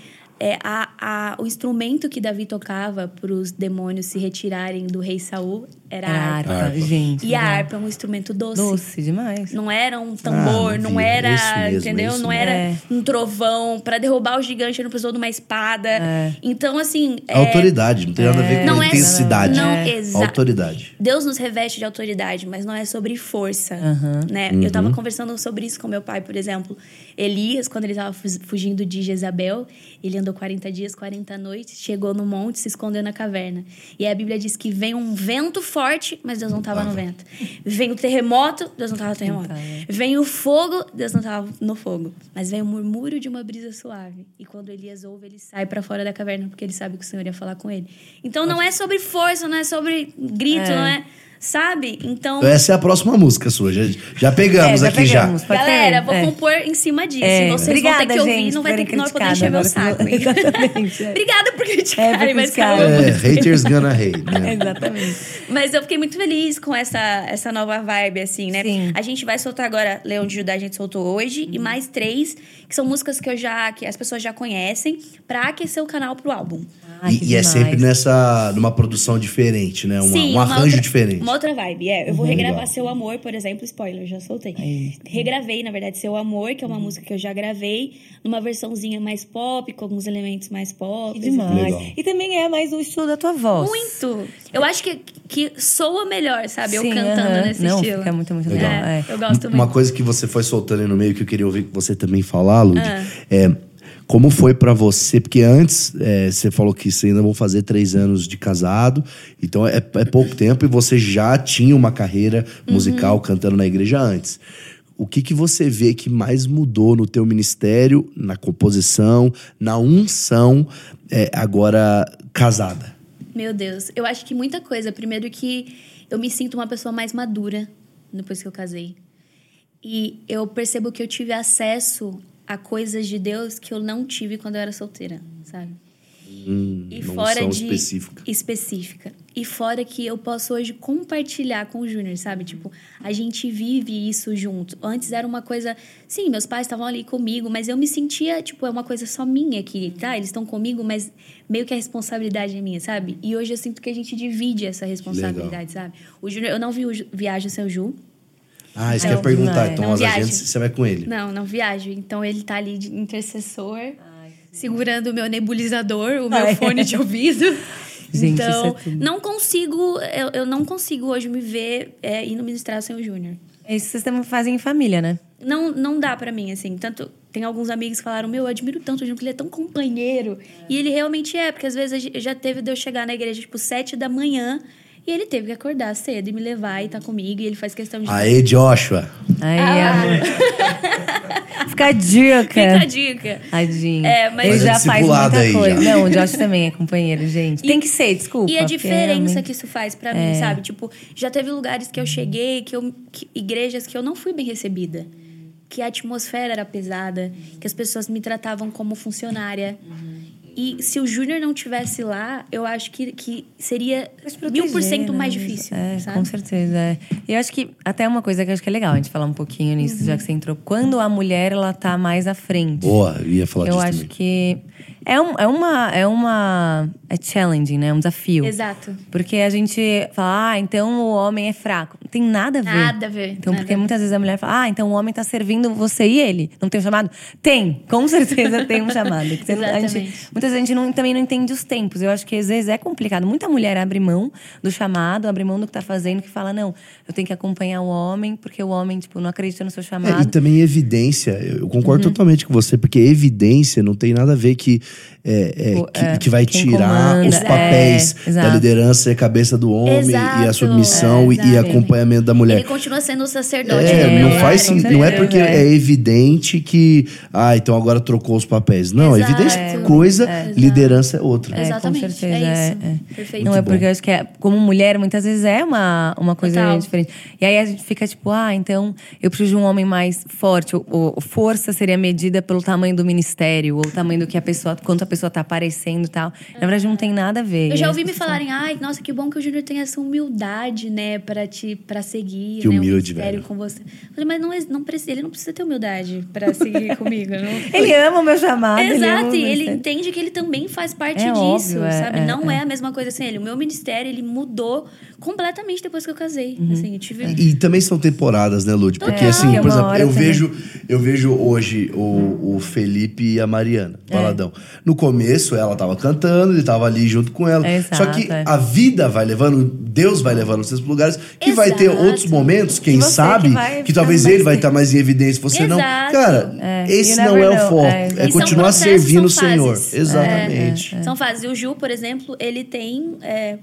é, a, a, o instrumento que Davi tocava para os demônios se retirarem do rei Saul era a harpa. harpa, gente. E a harpa é um instrumento doce. Doce demais. Não era um tambor, Ah, não era, isso mesmo, entendeu? isso não mesmo. era É. um trovão. Para derrubar o gigante, não precisou de uma espada. É. Então, assim. é, Autoridade, não tem nada a ver com Não é- intensidade. não, É. exato. Autoridade. Deus nos reveste de autoridade, mas não é sobre força, Aham. né? Eu tava conversando sobre isso com meu pai, por exemplo. Elias, quando ele tava fu- fugindo de Jezabel, ele andou 40 dias, 40 noites, chegou no monte, se escondeu na caverna. E a Bíblia diz que vem um vento forte, mas Deus não tava no vento. Vem o terremoto, Deus não tava no terremoto. tava. Vem o fogo, Deus não tava no fogo. Mas vem o murmúrio de uma brisa suave. E quando Elias ouve, ele sai para fora da caverna, porque ele sabe que o Senhor ia falar com ele. Então não é sobre força, não é sobre grito, É. não é. Sabe? Então. Essa é a próxima música sua. Já, já pegamos É, já aqui pegamos. já. Galera, ter? vou É. compor em cima disso. É, Vocês obrigada, vão ter que ouvir, gente, não vai por ter que não vai poder encher meu saco. Exatamente, é. Obrigada por É, criticarem, por mas calma. É, haters gonna hate, né? Exatamente. Mas eu fiquei muito feliz com essa, essa nova vibe, assim, né? Sim. A gente vai soltar agora Leão de Judá, a gente soltou hoje, e mais três, que são músicas que eu já, que as pessoas já conhecem, pra aquecer o canal pro álbum. Ai, e, que e é sempre nessa, numa produção diferente, né? Uma- Sim, um uma arranjo outra- diferente. Uma outra vibe, é. Eu vou Uhum, regravar legal. Seu Amor, por exemplo, spoiler, já soltei. Aí. Regravei, na verdade, Seu Amor, que é uma Uhum. música que eu já gravei, numa versãozinha mais pop, com alguns elementos mais pop. Que demais. Legal. E também é mais o estilo da tua voz. Muito! Eu acho que, que soa melhor, sabe? eu Sim, cantando aham. nesse Não, estilo. fica muito, muito É, legal. É. Eu gosto Uma muito. coisa que você foi soltando aí no meio que eu queria ouvir você também falar, Lud, Ah. é como foi pra você? Porque antes é, você falou que você ainda vão fazer três anos de casado, então é, é pouco tempo e você já tinha uma carreira musical Uhum. cantando na igreja antes. O que, que você vê que mais mudou no teu ministério, na composição, na unção, é, agora casada? Meu Deus, eu acho que muita coisa. Primeiro que eu me sinto uma pessoa mais madura depois que eu casei. E eu percebo que eu tive acesso a coisas de Deus que eu não tive quando eu era solteira, sabe? Hum, E fora de específica. específica. E fora que eu posso hoje compartilhar com o Júnior, sabe? Tipo, a gente vive isso junto. Antes era uma coisa, sim, meus pais estavam ali comigo, mas eu me sentia, tipo, é uma coisa só minha aqui, tá? Eles estão comigo, mas meio que a responsabilidade é minha, sabe? E hoje eu sinto que a gente divide essa responsabilidade, sabe? O Júnior, eu não vi o Viagem Sem o Ju. Ah, isso Não, quer perguntar. não é. Então, Não as agentes, você vai com ele. Não, não viajo. Então ele tá ali de intercessor, segurando o meu nebulizador, o meu Ai. fone de ouvido. Gente, então, isso é tudo. não consigo, eu, eu não consigo hoje me ver é, indo ministrar sem o Júnior. Isso vocês também fazem em família, né? Não, não dá pra mim, assim. Tanto. Tem alguns amigos que falaram, meu, eu admiro tanto o Júnior, que ele é tão companheiro. E ele realmente é, porque às vezes já teve de eu chegar na igreja, tipo, sete da manhã, e ele teve que acordar cedo e me levar e tá comigo, e ele faz questão de. Aê, Joshua. Aí, Ah. Fica a dica. Fica a dica. Tadinho. É, mas- Ele é já faz muita aí, coisa. já. Não, o Josh também é companheiro, gente. Tem que ser, desculpa. E a diferença que isso faz pra É. mim, sabe? Tipo, já teve lugares que eu cheguei, que eu, que- igrejas que eu não fui bem recebida. Que a atmosfera era pesada, que as pessoas me tratavam como funcionária. E se o Júnior não tivesse lá, eu acho que, que seria mil por cento proteger, mais né? difícil, É, sabe? com certeza. É. E eu acho que até uma coisa que eu acho que é legal a gente falar um pouquinho nisso, Uhum. já que você entrou. Quando a mulher, ela tá mais à frente. Boa, eu ia falar eu disso acho também. que é, um, é uma. É uma. É challenging, né? É um desafio. Exato. Porque a gente fala, ah, então o homem é fraco. Não tem nada a ver. Nada a ver, Então, nada porque muitas vezes a mulher fala, ah, então o homem tá servindo você e ele. Não tem um chamado? Tem, com certeza tem um chamado. Você não- a gente- Exatamente. muitas vezes a gente não, também não entende os tempos. Eu acho que às vezes é complicado. Muita mulher abre mão do chamado, abre mão do que tá fazendo, que fala, não, eu tenho que acompanhar o homem, porque o homem, tipo, não acredita no seu É, chamado. e também evidência, eu concordo Uhum. totalmente com você, porque evidência não tem nada a ver que, é, é, O- que, é, que vai tirar comanda, os é, papéis da exato. liderança e a cabeça do homem e a Exato, submissão é, e- e exato. acompanhamento da mulher. Ele continua sendo o sacerdote. É, né? não Meu faz sim, não é porque é. é evidente que ah, então agora trocou os papéis. Não, Exato. evidência é É. coisa, É. liderança é outra. É, Exatamente, com certeza. é É, isso. é. Perfeito. Não, é porque bom. eu acho que é, como mulher, muitas vezes é uma, uma coisa Total. diferente. E aí a gente fica tipo, ah, então eu preciso de um homem mais forte. O, o- força seria medida pelo tamanho do ministério, ou o tamanho do que a pessoa, quanto a pessoa tá aparecendo e tal. Na verdade, não tem nada a ver. Eu já ouvi me pessoas- falarem, ai, nossa, que bom que o Júnior tem essa humildade, né, pra te para seguir, Que né, humilde, velho. com você. Eu falei, mas não, não precisa, ele não precisa ter humildade pra seguir comigo, não. Ele ama o meu chamado. ele ama Exato, e ele ministério. entende que ele também faz parte É disso, óbvio, é, sabe? é, não é. é. a mesma coisa assim, ele. O meu ministério, ele mudou completamente depois que eu casei. Uhum. Assim, eu tive... E também são temporadas, né, Lud? Porque assim, É por exemplo, eu também. vejo, eu vejo hoje o, o Felipe e a Mariana, É. No começo, ela tava cantando, ele tava ali junto com ela. É, Só que exato, é. a vida vai levando, Deus vai levando vocês para lugares que vai ter Exato. outros momentos, quem Que sabe, que vai que, talvez ele vai estar mais em evidência, você não. Exato. Cara, É, esse não é o know. foco. É, É, continuar processos, servindo o Senhor. fases. Exatamente. São fases. E o Gil, por exemplo, ele tem é,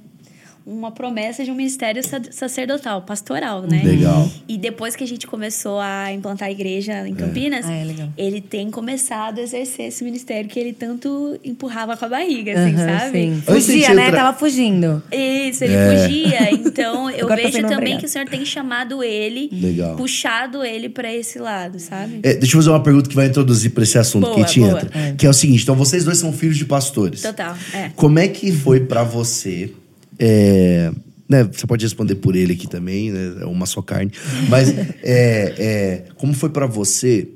uma promessa de um ministério sa- sacerdotal, pastoral, né? Legal. E depois que a gente começou a implantar a igreja em Campinas, Ah, é legal. ele tem começado a exercer esse ministério que ele tanto empurrava com a barriga, assim, sabe? sim. Fugia, né? entrar- Tava fugindo. Isso, ele É. fugia. Então, eu Agora tá vejo também obrigado. que o Senhor tem chamado ele, Legal. puxado ele pra esse lado, sabe? É, deixa eu fazer uma pergunta que vai introduzir para esse assunto Boa, que a gente boa. entra. Que é o seguinte: então vocês dois são filhos de pastores. Total, é. Como é que foi pra você? É, né, você pode responder por ele aqui também, né? É uma só carne. Mas é, é, como foi pra você?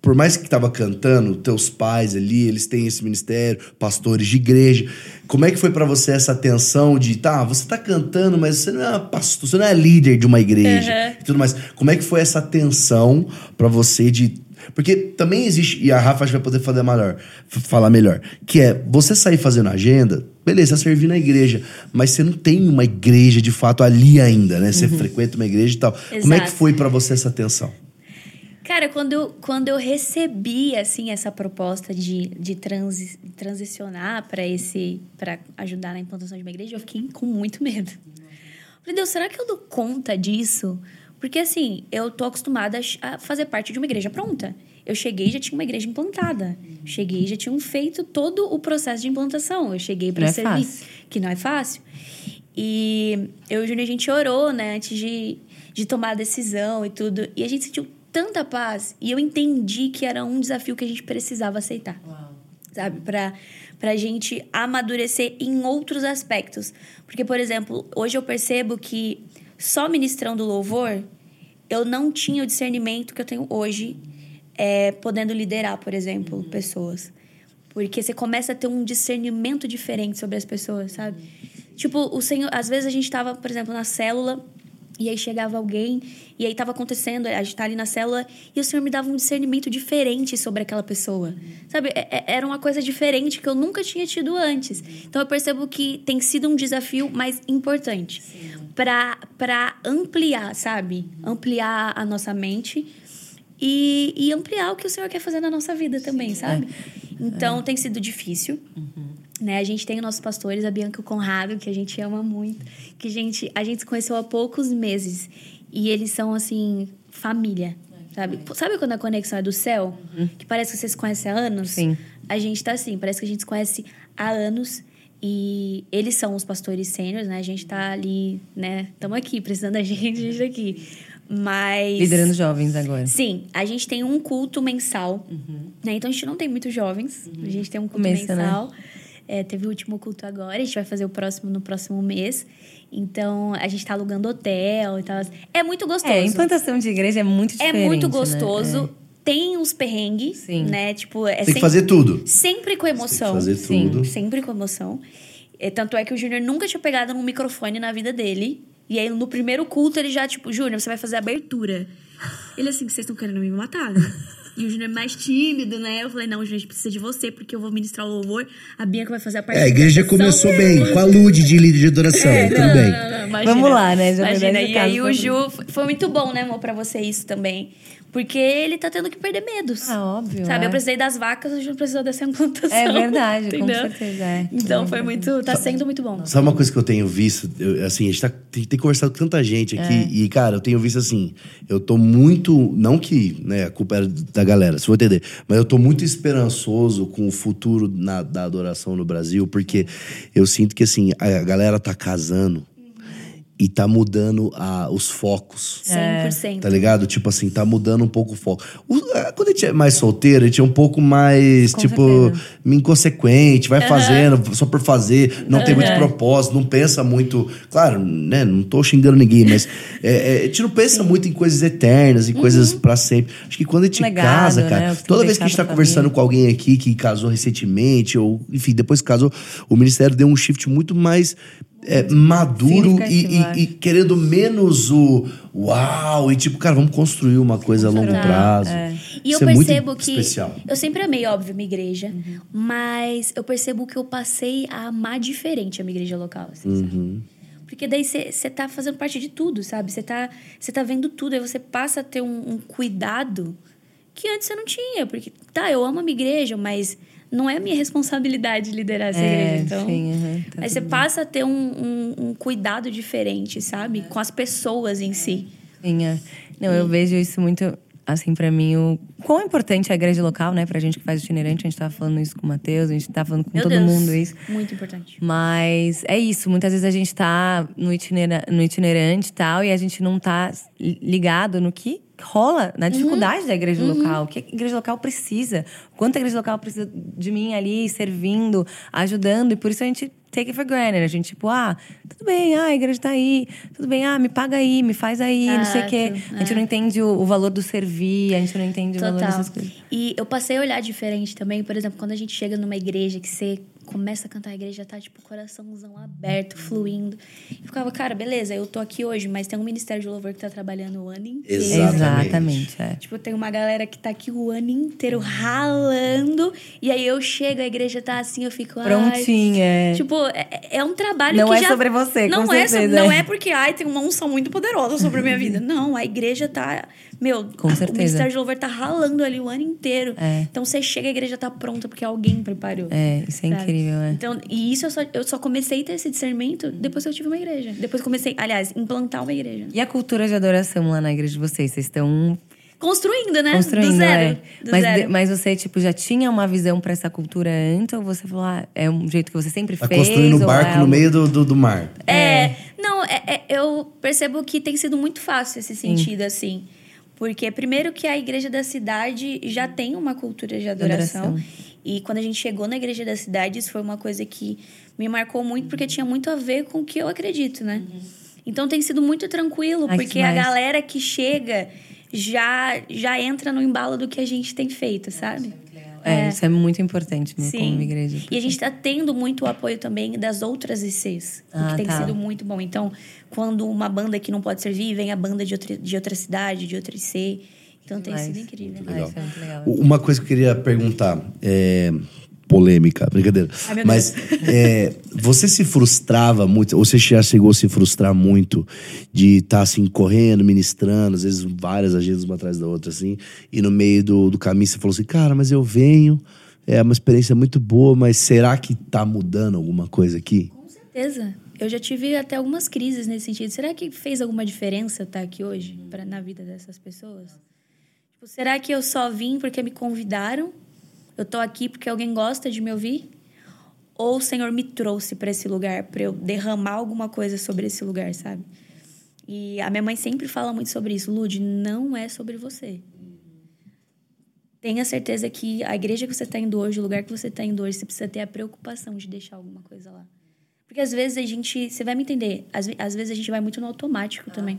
Por mais que tava cantando, teus pais ali, eles têm esse ministério, pastores de igreja. Como é que foi pra você essa tensão de, tá, você tá cantando, mas você não é pastor, você não é líder de uma igreja Uhum. e tudo mais. Como é que foi essa tensão pra você de porque também existe, e a Rafa acho que vai poder fazer melhor, falar melhor, que é você sair fazendo agenda, beleza, servir na igreja, mas você não tem uma igreja de fato ali ainda, né? Você frequenta uma igreja e tal. Como é que Uhum. Exato. foi pra você essa tensão? Cara, quando eu, quando eu recebi assim essa proposta de, de transi, transicionar para esse para ajudar na implantação de uma igreja, eu fiquei com muito medo. Falei, Deus, será que eu dou conta disso? Porque assim, eu tô acostumada a fazer parte de uma igreja pronta. Eu cheguei e já tinha uma igreja implantada. Cheguei e já tinham feito todo o processo de implantação. Eu cheguei para é servir, fácil. que não é fácil. E eu e o Júnior, a gente orou, né, antes de, de tomar a decisão e tudo. E a gente sentiu tanta paz. E eu entendi que era um desafio que a gente precisava aceitar. Sabe? Pra, pra gente amadurecer em outros aspectos. Porque, por exemplo, hoje eu percebo que só ministrando louvor, eu não tinha o discernimento que eu tenho hoje, é, podendo liderar, por exemplo, pessoas. Porque você começa a ter um discernimento diferente sobre as pessoas, sabe? Tipo, o Senhor, às vezes a gente tava, por exemplo, na célula e aí chegava alguém e aí tava acontecendo, a gente tá ali na célula e o Senhor me dava um discernimento diferente sobre aquela pessoa. Sabe? É- é- Era uma coisa diferente que eu nunca tinha tido antes. Então eu percebo que tem sido um desafio mais importante. pra, pra ampliar, sabe? Ampliar a nossa mente e, e ampliar o que o Senhor quer fazer na nossa vida também, sabe? Então, tem sido difícil. Né? A gente tem os nossos pastores, a Bianca e o Conrado, que a gente ama muito. Que a gente, a gente se conheceu há poucos meses. E eles são, assim, família. Sabe? Sabe quando a conexão é do céu? Que parece que vocês se conhecem há anos? Sim. A gente tá assim, parece que a gente se conhece há anos. E eles são os pastores sêniores, né? A gente tá ali, né? Estamos aqui, precisando da gente, a gente tá aqui. Mas. Liderando jovens agora. Sim, a gente tem um culto mensal, né? Então a gente não tem muitos jovens, a gente tem um culto Começa, né? mensal. É, teve o último culto agora, a gente vai fazer o próximo no próximo mês. Então a gente tá alugando hotel e tal. É muito gostoso. É, implantação de igreja é muito É diferente. muito né? gostoso. Tem uns perrengues, Sim. né? Tipo, é Tem que sempre- fazer tudo. Sempre com emoção. fazer Sim. tudo. Sempre com emoção. É, tanto é que o Júnior nunca tinha pegado num microfone na vida dele. E aí, no primeiro culto, ele já, tipo, Júnior, você vai fazer a abertura. Ele assim, vocês estão querendo me matar, né? E o Júnior é mais tímido, né? Eu falei, não, Júnior, a gente precisa de você, porque eu vou ministrar o louvor. A Bianca vai fazer a parte É, a igreja começou bem, com a Lud de líder de adoração, É, tudo não, bem. não, não, imagina. Vamos lá, né? Já Imagina. E aí o Ju foi- foi muito bom, né, amor, pra você isso também. Porque ele tá tendo que perder medos. Ah, óbvio, Sabe, é. eu precisei das vacas, o Ju precisou dessa implantação. É verdade, com entendeu? certeza, é. Então foi muito. Tá sendo muito bom. Sabe uma coisa que eu tenho visto? Eu, assim, a gente tá, tem, tem conversado com tanta gente aqui. É. E, cara, eu tenho visto assim. Eu tô muito. Não que né, a culpa era da galera, se for entender. Mas eu tô muito esperançoso com o futuro na- da adoração no Brasil. Porque eu sinto que, assim, a galera tá casando e tá mudando a- os focos. 100%. Tá ligado? Tipo assim, tá mudando um pouco o foco. O- ah, quando a gente é mais solteiro, a gente é um pouco mais, Com tipo, certeza. inconsequente, vai fazendo só por fazer, não tem muito propósito, não pensa muito. Claro, né? Não tô xingando ninguém, mas é, é, a gente não pensa muito em coisas eternas, em coisas pra sempre. Acho que quando a gente Legado, casa, né? cara, que toda vez que a gente tá conversando com alguém aqui que casou recentemente, ou enfim, depois que casou, o ministério deu um shift muito mais. É, maduro e, e- e querendo menos o uau, e tipo, cara, vamos construir uma coisa a longo prazo. E eu Isso é muito percebo que. especial. Eu sempre amei, óbvio, minha igreja. Mas eu percebo que eu passei a amar diferente a minha igreja local. assim, Uhum. Porque daí você tá fazendo parte de tudo, sabe? Você tá, cê tá vendo tudo. Aí você passa a ter um, um cuidado que antes você não tinha. Porque, tá, eu amo a minha igreja, mas não é minha responsabilidade liderar essa É, igreja. Então, sim, aham, tá aí você passa a ter um, um, um cuidado diferente, sabe? Com as pessoas em si. Sim, é. Não, eu vejo isso muito, assim, pra mim, o quão importante é a igreja local, né? Pra gente que faz itinerante, a gente tava falando isso com o Matheus, a gente tá falando com Meu todo Deus. mundo isso. Muito importante. Mas é isso, muitas vezes a gente tá no, itinera no itinerante e tal, e a gente não tá li- ligado no que rola, na dificuldade da igreja local, o que a igreja local precisa, quanto a igreja local precisa de mim ali, servindo, ajudando, e por isso a gente take it for granted, a gente tipo, ah, tudo bem, ah, a igreja tá aí, tudo bem, ah, me paga aí, me faz aí, não sei o quê. A gente não entende o, o valor do servir, a gente não entende o valor Total. dessas coisas. E eu passei a olhar diferente também, por exemplo, quando a gente chega numa igreja que você começa a cantar a igreja, tá tipo coraçãozão aberto, fluindo. E ficava, cara, beleza, eu tô aqui hoje, mas tem um ministério de louvor que tá trabalhando o ano inteiro. Exatamente. Exatamente, é. Tipo, tem uma galera que tá aqui o ano inteiro ralando. E aí eu chego, a igreja tá assim, eu fico. Prontinha, é. Tipo, é, é um trabalho Não que é já... sobre você, não com é certeza, sobre- Não é. é porque, ai, tem uma unção muito poderosa sobre a minha vida. Não, a igreja tá... Meu, Com a- o certeza. Ministério de Louvor tá ralando ali o ano inteiro. É. Então, você chega, a igreja tá pronta porque alguém preparou. É, isso é sabe? incrível, é. Então, e isso eu só, eu só comecei a ter esse discernimento depois que eu tive uma igreja. Depois comecei, aliás, implantar uma igreja. E a cultura de adoração lá na igreja de vocês? Vocês estão Construindo, né? construindo, do zero. é. Do mas, zero. de- mas você, tipo, já tinha uma visão pra essa cultura antes? Ou você falou, ah, é um jeito que você sempre Tá fez? construindo um barco é no algo- meio do, do, do mar. É, não, é- é- eu percebo que tem sido muito fácil esse sentido, assim. Porque, primeiro, que a igreja da cidade já tem uma cultura de adoração. Adoração. E quando a gente chegou na igreja da cidade, isso foi uma coisa que me marcou muito, porque tinha muito a ver com o que eu acredito, né? Então tem sido muito tranquilo, Ai, que porque a galera que chega já, já entra no embalo do que a gente tem feito, sabe? É, isso é muito importante né, como igreja. E a gente está tendo muito o apoio também das outras ICs, o Ah, que tem tá. sido muito bom. Então, quando uma banda que não pode servir, vem a banda de outra, de outra cidade, de outra IC. Então tem sido incrível. Ah, isso é muito legal. Uma coisa que eu queria perguntar é. polêmica, brincadeira. Ai, Mas é, você se frustrava muito, ou você já chegou a se frustrar muito de estar assim, correndo, ministrando, às vezes várias agendas uma atrás da outra, assim, e no meio do, do caminho você falou assim, cara, mas eu venho, é uma experiência muito boa, mas será que tá mudando alguma coisa aqui? Com certeza. Eu já tive até algumas crises nesse sentido. Será que fez alguma diferença estar aqui hoje pra, na vida dessas pessoas? Tipo, será que eu só vim porque me convidaram? Eu tô aqui porque alguém gosta de me ouvir? Ou o Senhor me trouxe para esse lugar para eu derramar alguma coisa sobre esse lugar, sabe? E a minha mãe sempre fala muito sobre isso. Lud, não é sobre você. Tenha certeza que a igreja que você está indo hoje, o lugar que você está indo hoje, você precisa ter a preocupação de deixar alguma coisa lá. Porque às vezes a gente. Você vai me entender. Às, às vezes a gente vai muito no automático também.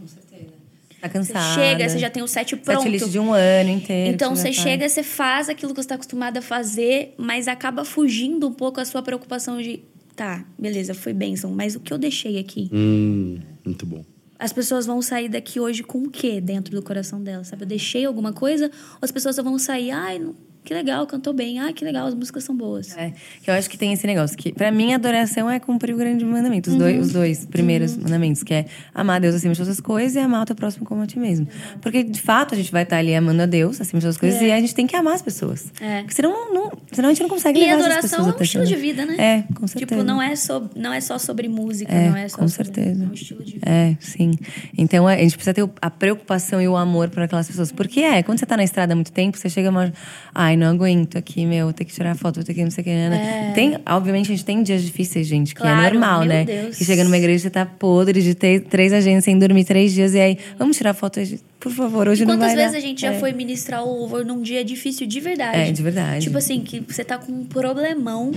Tá Você cansada. chega, você já tem o set pronto. Setlist de um ano inteiro. Então você tá. chega, você faz aquilo que você está acostumado a fazer, mas acaba fugindo um pouco a sua preocupação de. Tá, beleza, foi bênção, mas o que eu deixei aqui? Hum, muito bom. As pessoas vão sair daqui hoje com o quê dentro do coração delas, sabe? Eu deixei alguma coisa, ou as pessoas só vão sair, ai, não- que legal, cantou bem, ai, que legal, as músicas são boas. É, que eu acho que tem esse negócio que, pra mim, adoração é cumprir o grande mandamento, os, dois, os dois primeiros mandamentos, que é amar a Deus acima de todas as coisas e amar o teu próximo como a ti mesmo. Porque, de fato, a gente vai estar ali amando a Deus acima de todas as coisas e a gente tem que amar as pessoas. É. Porque senão, não, não- senão a gente não consegue E levar essas adoração pessoas é um estilo de vida, né? É, com certeza. Tipo, não é, so, não é só sobre música, É, não é só com sobre- certeza. É um estilo de vida. É, sim. Então a gente precisa ter a preocupação e o amor por aquelas pessoas. Porque é, quando você tá na estrada há muito tempo, você chega uma. Ai, não aguento aqui, meu, vou ter que tirar foto, vou ter que não sei o que. Né? Tem, obviamente, a gente tem dias difíceis, gente, que é Claro, normal, meu né? Deus. Que chega numa igreja, você tá podre de ter três agências sem dormir três dias, e aí, vamos tirar foto hoje? Por favor, hoje E não quantas vai vezes dar. a gente já É. foi ministrar o louvor num dia difícil de verdade? É, de verdade. Tipo assim, que você tá com um problemão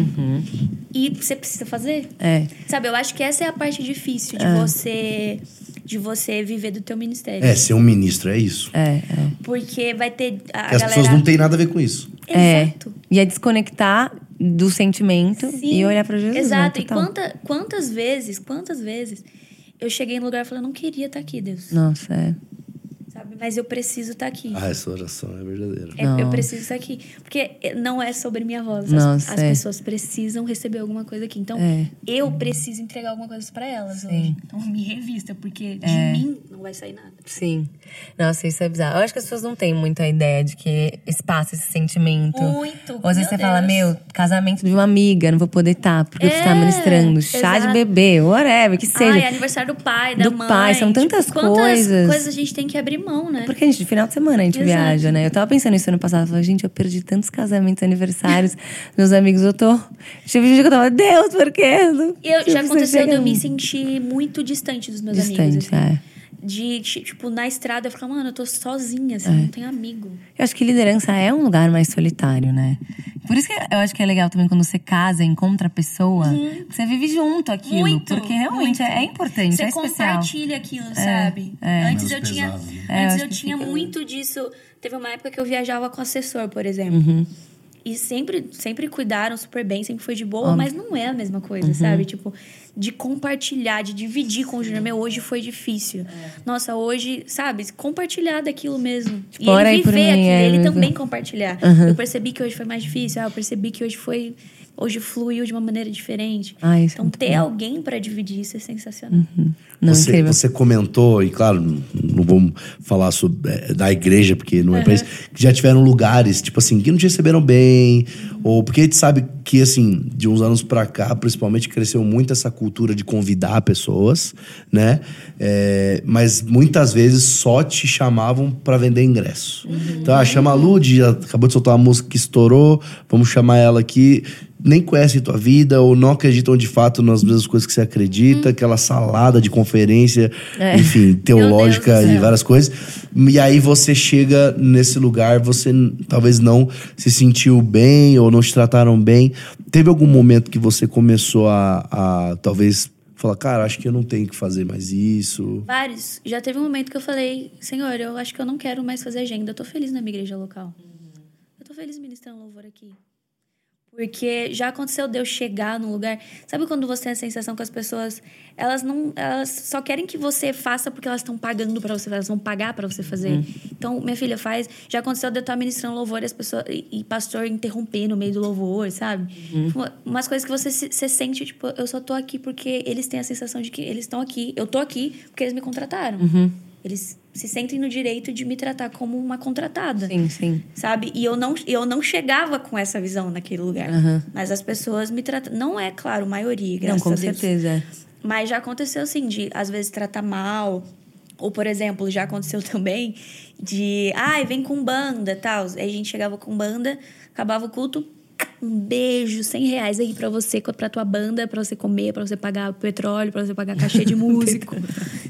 e você precisa fazer. É. Sabe, eu acho que essa é a parte difícil de você de você viver do teu ministério. É, ser um ministro, é isso. É, é. Porque vai ter a, Porque as galera... pessoas não têm nada a ver com isso. Exato. É. E é desconectar do sentimento Sim. e olhar pra Jesus. né? Exato. e Total. quanta, quantas vezes, quantas vezes eu cheguei no lugar e falei, eu não queria estar aqui, Deus. Nossa, é. Mas eu preciso estar aqui. Ah, essa oração é verdadeira. É, eu preciso estar aqui. Porque não é sobre minha voz. As- Nossa, as é. pessoas precisam receber alguma coisa aqui. Então, É. eu preciso entregar alguma coisa pra elas hoje. Então, me revista, porque de É. mim não vai sair nada. Sim. Nossa, isso é bizarro. Eu acho que as pessoas não têm muita ideia de que espaço, esse sentimento. Muito. Ou às vezes você fala, Deus. meu, casamento de uma amiga, não vou poder estar, porque você tá É, ministrando. Chá de exato. bebê, whatever, que seja. Ai, aniversário do pai, da Do mãe. pai, são tantas tipo, quantas coisas. coisas a gente tem que abrir mão, né? Porque, gente, de final de semana a gente Exato. viaja, né? Eu tava pensando isso ano passado. Eu falei, gente, eu perdi tantos casamentos, aniversários. Meus amigos, eu tô. Tive um dia que eu tava, Deus, por quê? Eu, já aconteceu de eu me sentir muito distante dos meus Distante, amigos. assim. é. De, ti- tipo, na estrada, eu ficar, mano, eu tô sozinha, É. assim, não tenho amigo. Eu acho que liderança é um lugar mais solitário, né? Por isso que eu acho que é legal também quando você casa, encontra a pessoa, você vive junto aquilo. Uhum. Muito, porque realmente muito. é, é importante, Você é especial. compartilha aquilo, sabe? é. Antes Menos eu tinha, né? É, eu antes eu que tinha fica- muito disso. Teve uma época que eu viajava com assessor, por exemplo. Uhum. E sempre, sempre cuidaram super bem, sempre foi de boa, mas não é a mesma coisa, Uhum. sabe? Tipo, de compartilhar, de dividir com o Júnior. Meu, hoje foi difícil. Nossa, hoje, sabe? Compartilhar daquilo mesmo. Tipo, e ora ele viver aquilo, é, ele mas- também compartilhar. Eu percebi que hoje foi mais difícil, ah, eu percebi que hoje foi. Hoje fluiu de uma maneira diferente. Ah, isso é então, muito ter bom. alguém pra dividir isso é sensacional. Não, você, incrível. você comentou, e claro, não, vamos falar sobre, é, da igreja, porque não é pra isso, que já tiveram lugares, tipo assim, que não te receberam bem, ou porque a gente sabe que, assim, de uns anos pra cá, principalmente, cresceu muito essa cultura de convidar pessoas, né? É, mas muitas vezes só te chamavam pra vender ingresso. Então, ah, chama a Lud, acabou de soltar uma música que estourou, vamos chamar ela aqui nem conhecem tua vida ou não acreditam de fato nas mesmas coisas que você acredita, aquela salada de conferência, enfim, teológica e várias coisas. E aí você chega nesse lugar, você talvez não se sentiu bem ou não te trataram bem. Teve algum momento que você começou a, a talvez falar, cara, acho que eu não tenho que fazer mais isso. Vários. Já teve um momento que eu falei, Senhor, eu acho que eu não quero mais fazer agenda. Eu tô feliz na minha igreja local. Eu tô feliz ministrando louvor aqui. Porque já aconteceu de eu chegar num lugar. Sabe quando você tem a sensação que as pessoas. Elas não. Elas só querem que você faça porque elas estão pagando para você elas vão pagar para você fazer. Uhum. Então, minha filha, faz. Já aconteceu de eu estar ministrando louvor e as pessoas. E, e pastor interromper no meio do louvor, sabe? Uhum. Tipo, Umas coisas que você se sente, tipo, eu só tô aqui porque eles têm a sensação de que eles estão aqui. Eu tô aqui porque eles me contrataram. Uhum. Eles se sentem no direito de me tratar como uma contratada Sim, sim. sabe? E eu não, eu não chegava com essa visão naquele lugar. Aham. Mas as pessoas me tratam. Não é, claro, maioria, Não, graças com a Deus. certeza. Mas já aconteceu, assim, de às vezes tratar mal. Ou, por exemplo, já aconteceu também de. Ai, vem com banda tal. Aí a gente chegava com banda, acabava o culto. Um beijo, 100 reais aí pra você, pra tua banda, pra você comer, pra você pagar petróleo, pra você pagar cachê de músico.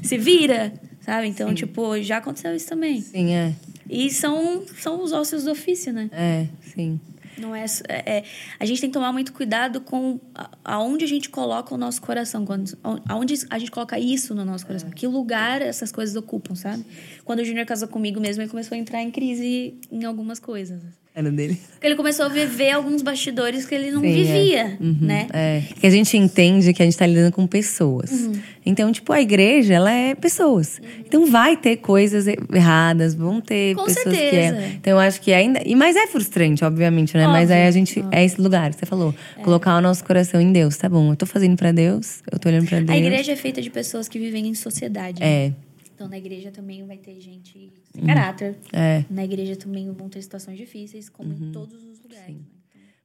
Se vira, sabe? Então, tipo, já aconteceu isso também. Sim, é. E são, são os ossos do ofício, né? É, sim. Não é, é- é- a gente tem que tomar muito cuidado com aonde a gente coloca o nosso coração, quando, aonde a gente coloca isso no nosso coração, que lugar essas coisas ocupam, sabe? Quando o Júnior casou comigo mesmo, ele começou a entrar em crise em algumas coisas. Era dele. Porque ele começou a viver alguns bastidores que ele não Sim, é. vivia, né? É, que a gente entende que a gente tá lidando com pessoas. Uhum. Então, tipo, a igreja, ela é pessoas. Então vai ter coisas erradas, vão ter Com pessoas que certeza. é. Então eu acho que ainda. E mas é frustrante, obviamente, né? Mas aí a gente é esse lugar que você falou, colocar o nosso coração em Deus, tá bom? Eu tô fazendo pra Deus, eu tô olhando pra Deus. A igreja é feita de pessoas que vivem em sociedade. né? É, Então, na igreja também vai ter gente caráter. é. Na igreja também vão ter situações difíceis, como em todos os lugares. né?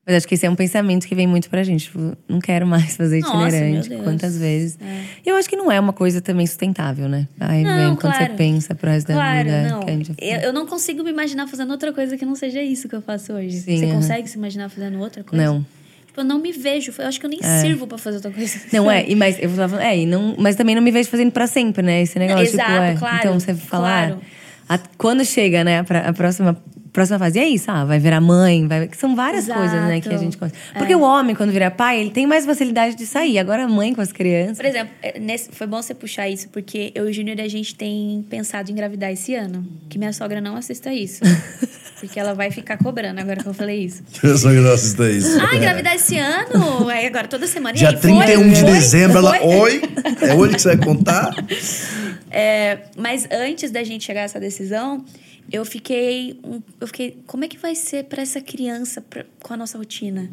Mas acho que esse é um pensamento que vem muito pra gente. Tipo, não quero mais fazer Nossa, itinerante. Deus. Quantas vezes. É. E eu acho que não é uma coisa também sustentável, né? Aí Não, vem quando claro. você pensa pro resto da Claro, vida. não. Eu, eu não consigo me imaginar fazendo outra coisa que não seja isso que eu faço hoje. Sim, Você aham. consegue se imaginar fazendo outra coisa? Não. Tipo, eu não me vejo. Eu acho que eu nem sirvo pra fazer outra coisa. Não é, e mas eu tava falando, é, e não, mas também não me vejo fazendo pra sempre, né? Esse negócio, tipo, Exato, é. claro, Então você falar, claro. A- quando chega, né, pra, a próxima próxima fase, e é isso, ah, vai virar mãe, vai, são várias Exato. coisas, né, que a gente. Porque o homem quando vira pai, ele tem mais facilidade de sair. Agora a mãe com as crianças. Por exemplo, é, nesse- foi bom você puxar isso, porque eu e o Júnior, a gente tem pensado em engravidar esse ano. Que minha sogra não assista isso. porque ela vai ficar cobrando agora que eu falei isso. Eu só que não assista isso. Ah, engravidar esse ano? Aí agora toda semana. Dia aí, foi? 31 de Foi? dezembro, ela. Foi? Oi? É hoje que você vai contar? É, mas antes da gente chegar a essa decisão, eu fiquei, eu fiquei, como é que vai ser para essa criança pra- com a nossa rotina?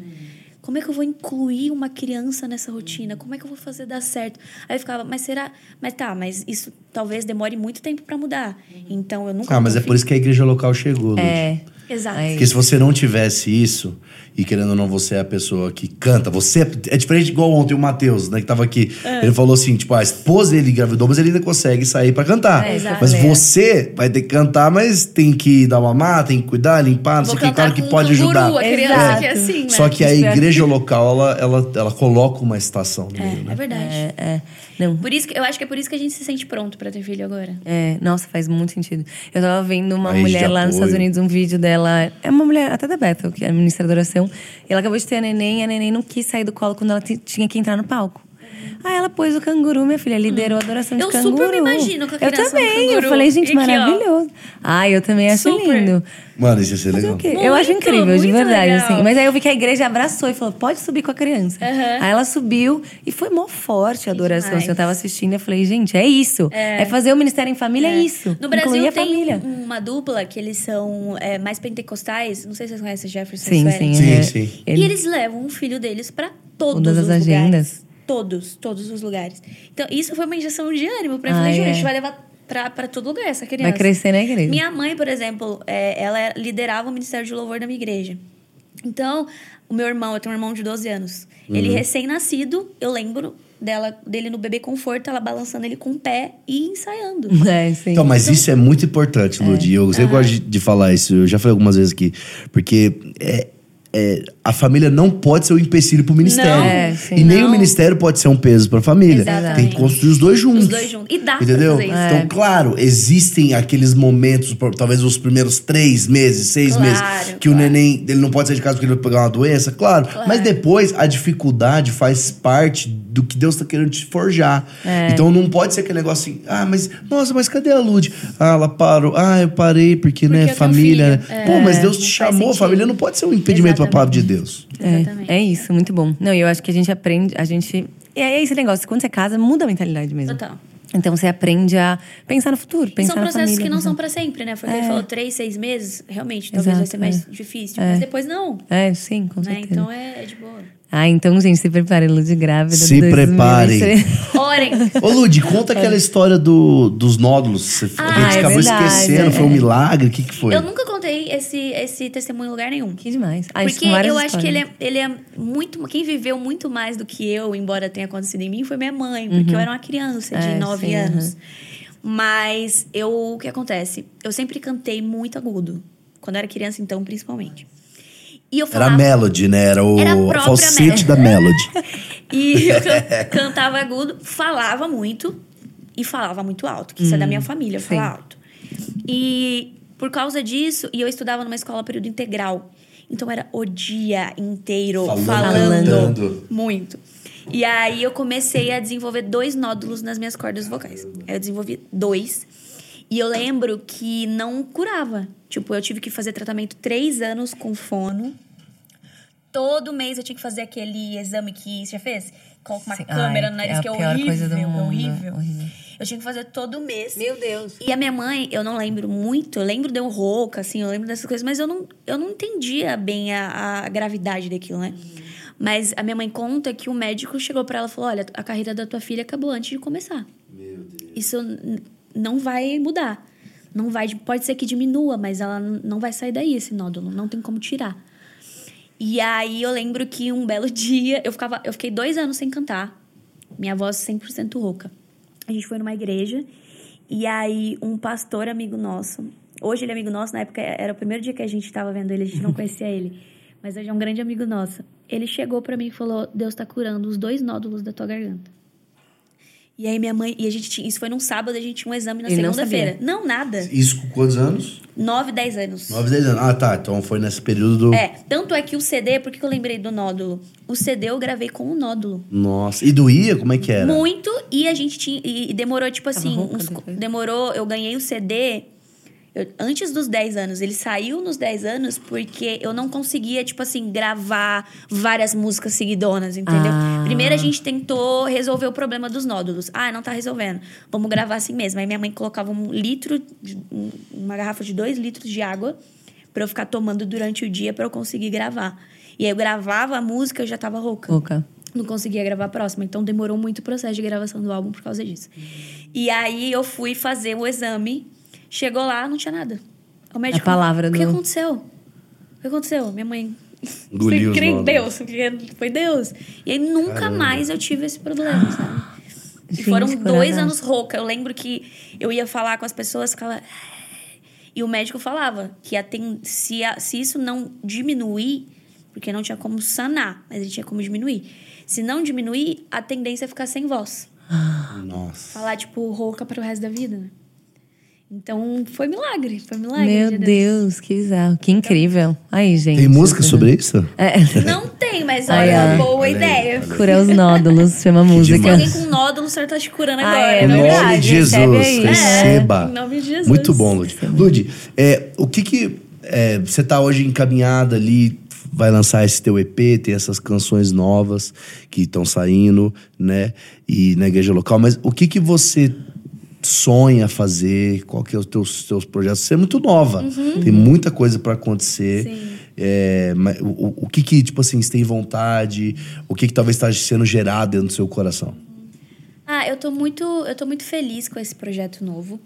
Como é que eu vou incluir uma criança nessa rotina? Como é que eu vou fazer dar certo? Aí eu ficava, mas será? Mas tá, mas isso talvez demore muito tempo para mudar. Então eu nunca Ah, mas é por isso que a igreja local chegou. É. Exato. Aí- Porque se você não tivesse isso, e querendo ou não, você é a pessoa que canta, você é, é diferente igual ontem o Matheus, né, que tava aqui. Ele falou assim, tipo, a esposa ele engravidou, mas ele ainda consegue sair pra cantar. É, exato. mas É. você vai ter que cantar, mas tem que dar mamar, tem que cuidar, limpar, não Vou sei o que, claro que um pode ajudar. a criança que é assim, né? Só que a igreja local, ela, ela, ela coloca uma estação no meio, É, né? é verdade. É, é. Não. Por isso que, eu acho que é por isso que a gente se sente pronto para ter filho agora. É, nossa, faz muito sentido. Eu tava vendo uma mulher lá nos. Estados Unidos, um vídeo dela. É uma mulher, até da Bethel, que é ministra da oração. E ela acabou de ter a neném, e a neném não quis sair do colo quando ela tinha que entrar no palco. Aí ela pôs o canguru, minha filha, liderou a adoração de Eu canguru. super me imagino com a Eu também, eu falei, gente, E aqui, maravilhoso. Ai, eu também acho Super. lindo. Mano, isso ia ser Fazer legal. Muito, eu acho incrível, de verdade, legal. assim. Mas aí eu vi que a igreja abraçou e falou: pode subir com a criança. Aham. Aí ela subiu e foi mó forte a adoração. demais. Assim, eu tava assistindo e eu falei, gente, é isso. É, fazer o ministério em família, é, isso. No Brasil Incluir a tem família. um- uma dupla que eles são é, mais pentecostais. Não sei se vocês conhecem Jefferson Sim, sim. Sim, é. sim. E eles levam o filho deles pra todos Todas os as lugares. Todos, todos os lugares. Então, isso foi uma injeção de ânimo pra mim. Ah, Falei, é. a gente vai levar pra, pra todo lugar essa criança. Vai crescer na igreja. Minha mãe, por exemplo, é, ela liderava o Ministério de Louvor da minha igreja. Então, o meu irmão, eu tenho um irmão de 12 anos. Ele Uhum. recém-nascido, eu lembro dela, dele no bebê conforto, ela balançando ele com o pé e ensaiando. É, sim. Então, mas isso é muito importante, Lud. E eu sempre gosto de, de falar isso. Eu já falei algumas vezes aqui. Porque é, é, a família não pode ser um empecilho pro ministério. Não. É, sim. e nem Não. o ministério pode ser um peso pra família. Exatamente. Tem que construir os dois juntos. Os dois juntos. E dá pra Entendeu? fazer isso. É. Então, claro, existem aqueles momentos, talvez os primeiros três meses, seis Claro, meses, que o claro. neném ele não pode sair de casa porque ele vai pegar uma doença, claro. Mas depois a dificuldade faz parte do que Deus tá querendo te forjar. É. Então não pode ser aquele negócio assim, ah, mas, nossa, mas cadê a Lud? Ah, ela parou. Ah, eu parei porque, Porque né, família. né? É. Pô, mas Deus Não te chamou, sentido. família não pode ser um impedimento pra pela palavra de Deus. Exatamente. É, é isso, muito bom. Não, e eu acho que a gente aprende, a gente. E é esse negócio, quando você casa, muda a mentalidade mesmo. Total. Então você aprende a pensar no futuro, E pensar são na processos família, que não são pra sempre, né? Foi o que ele falou, três, seis meses, realmente, talvez vai Exato, ser mais é. difícil. Mas depois não, É, sim, com né? certeza. Então é, é de boa. Ah, então, gente, se preparem, Lud grávida. Se 2023. Orem! Ô, Lud, conta aquela história do, dos nódulos. Você, a Ah, gente é acabou verdade, esquecendo, foi um milagre? O que, que foi? Eu nunca contei esse, esse testemunho em lugar nenhum. Que demais. Ah, Porque eu acho que ele histórias. é, ele é muito. Quem viveu muito mais do que eu, embora tenha acontecido em mim, foi minha mãe, porque eu era uma criança de É, nove sim, anos. Mas eu, o que acontece? Eu sempre cantei muito agudo. Quando eu era criança, então, principalmente. E eu Era falava. a Melody, né? Era o Era falsete da Melody. E eu can- cantava agudo, falava muito e falava muito alto, que isso é da minha família, falar alto. E por causa disso, e eu estudava numa escola período integral. Então era o dia inteiro Falando, falando, cantando. muito. E aí eu comecei a desenvolver dois nódulos nas minhas cordas vocais. Eu desenvolvi dois. E eu lembro que não curava. Tipo, eu tive que fazer tratamento três anos com fono. Todo mês eu tinha que fazer aquele exame que você já fez? Coloca uma Sim. câmera Ai, no nariz, é a que é pior horrível. coisa do é mundo, horrível. horrível. Eu tinha que fazer todo mês. Meu Deus. E a minha mãe, eu não lembro muito, eu lembro de eu rouca, assim, eu lembro dessas coisas, mas eu não, eu não entendia bem a, a gravidade daquilo, né? Mas a minha mãe conta que o médico chegou pra ela e falou: olha, a carreira da tua filha acabou antes de começar. Meu Deus. Isso não vai mudar. Não vai, pode ser que diminua, mas ela não vai sair daí esse nódulo, não tem como tirar. E aí eu lembro que um belo dia eu ficava, eu fiquei dois anos sem cantar. Minha voz 100% rouca. A gente foi numa igreja e aí um pastor amigo nosso, hoje ele é amigo nosso, na época era o primeiro dia que a gente estava vendo ele, a gente não conhecia ele, mas hoje é um grande amigo nosso. Ele chegou pra mim e falou: "Deus tá curando os dois nódulos da tua garganta". E aí minha mãe, e a gente tinha, isso foi num sábado, a gente tinha um exame na não segunda-feira. sabia? Não, nada. Isso com quantos anos? 9, 10 anos. 9, 10 anos. Ah, tá. Então foi nesse período do. É, tanto é que o CD, por que eu lembrei do nódulo? O CD eu gravei com o nódulo. Nossa. E doía? Como é que era? Muito, e a gente tinha. E, demorou, tipo assim, uns- demorou. Eu ganhei o CD eu- antes dos 10 anos. Ele saiu nos 10 anos porque eu não conseguia, tipo assim, gravar várias músicas seguidonas, entendeu? Ah. Primeiro a gente tentou resolver o problema dos nódulos. Ah, não tá resolvendo. Vamos gravar assim mesmo. Aí minha mãe colocava um litro, de- um- uma garrafa de 2 litros de água pra eu ficar tomando durante o dia pra eu conseguir gravar. E aí eu gravava a música, eu já tava rouca Boca. não conseguia gravar a próxima. Então demorou muito o processo de gravação do álbum por causa disso. E aí eu fui fazer o exame, chegou lá, não tinha nada. O médico. A palavra O que do- aconteceu? O que aconteceu? Minha mãe. Engoliu crê em. Deus, foi Deus. E aí nunca Caramba. mais eu tive esse problema, sabe? E Gente, foram dois coragem. anos rouca. Eu lembro que eu ia falar com as pessoas, ficava. E o médico falava que a ten- se, a- se isso não diminuir, porque não tinha como sanar, mas ele tinha como diminuir. Se não diminuir, a tendência é ficar sem voz. Nossa. Falar, tipo, rouca para o resto da vida, né? Então, foi milagre. Foi milagre. Meu de Deus, que bizarro. Que incrível. Aí, gente. Tem música sobre isso? É. Não tem, mas olha, ai. boa Olha aí, ideia. aí. Curar os nódulos, chama música. Se alguém com nódulo, o senhor tá te curando Ah, agora. é Em nome verdade, de Jesus, aí. receba. É, em nome de Jesus. Muito bom, Lud. Lud, é, o que que... é, você tá hoje encaminhada ali, vai lançar esse teu EP, tem essas canções novas que estão saindo, né? E na igreja local, mas o que que você sonha fazer? Qual que é os teus, teus projetos? Você é muito nova, Uhum. tem muita coisa pra acontecer. Sim. É, mas o, o- que que, tipo assim, você tem vontade? O que que talvez esteja sendo gerado dentro do seu coração? Ah, eu tô muito, eu tô muito feliz com esse projeto novo,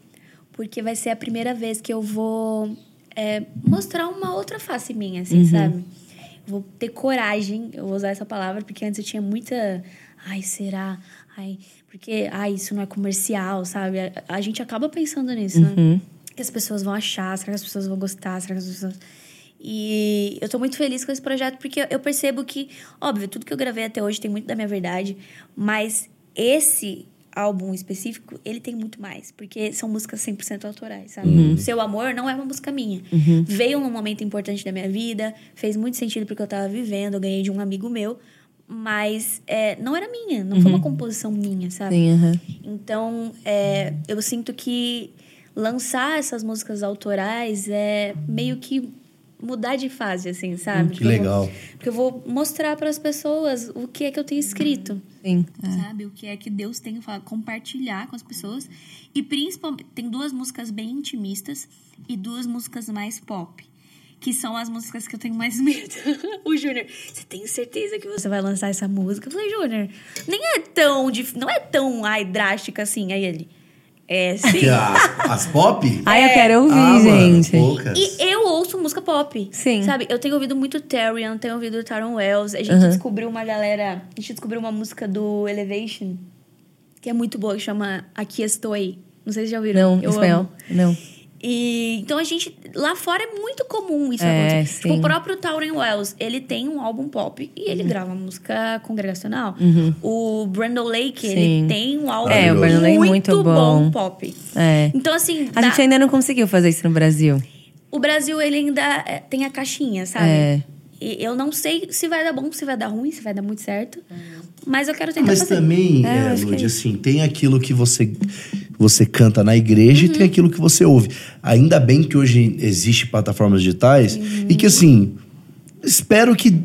porque vai ser a primeira vez que eu vou é, mostrar uma outra face minha, assim, sabe? Vou ter coragem, eu vou usar essa palavra, porque antes eu tinha muita. Ai, será? Ai, porque ai, isso não é comercial, sabe? A, a gente acaba pensando nisso, né? O que as pessoas vão achar? Será que as pessoas vão gostar? Será que as pessoas. E eu tô muito feliz com esse projeto porque eu percebo que, óbvio, tudo que eu gravei até hoje tem muito da minha verdade, mas esse álbum específico, ele tem muito mais, porque são músicas 100% autorais, sabe? Seu Amor não é uma música minha. Veio num momento importante da minha vida, fez muito sentido porque eu tava vivendo, eu ganhei de um amigo meu, mas é, não era minha, não foi uma composição minha, sabe? Sim, aham. Então, é, eu sinto que lançar essas músicas autorais é meio que mudar de fase, assim, sabe? Que Porque eu vou- legal. porque eu vou mostrar para as pessoas o que é que eu tenho escrito. Sim. Sabe? O que é que Deus tem para compartilhar com as pessoas. E principalmente, tem duas músicas bem intimistas e duas músicas mais pop. Que são as músicas que eu tenho mais medo. o Júnior, você tem certeza que você vai lançar essa música? Eu falei, Júnior, nem é tão dif... não é tão ai, drástica assim. Aí ele. É, sim. A- as pop? Ai, eu quero ouvir, Ah, mano, gente. poucas. E eu ouço música pop. Sim. Sabe? Eu tenho ouvido muito Therion, tenho ouvido Taron Wells. A gente Uhum. descobriu uma galera. A gente descobriu uma música do Elevation, que é muito boa, que chama Aqui Estou. Não sei se já ouviram. Não, eu espanhol. amo. Não. E então a gente. Lá fora é muito comum isso É, acontecer. Tipo, o próprio Tauren Wells, ele tem um álbum pop e Uhum. ele grava música congregacional. O Brandon Lake, Sim. ele tem um álbum É, o Brandon Lake é muito, muito bom. bom. pop. É. Então, assim. A dá- gente ainda não conseguiu fazer isso no Brasil. o Brasil, ele ainda é, tem a caixinha, sabe? É. E eu não sei se vai dar bom, se vai dar ruim, se vai dar muito certo. Mas eu quero tentar Mas fazer. também, É, eu é, Lud, é assim, tem aquilo que você, você canta na igreja e tem Uhum. aquilo que você ouve. Ainda bem que hoje existe plataformas digitais Uhum. e que, assim, espero que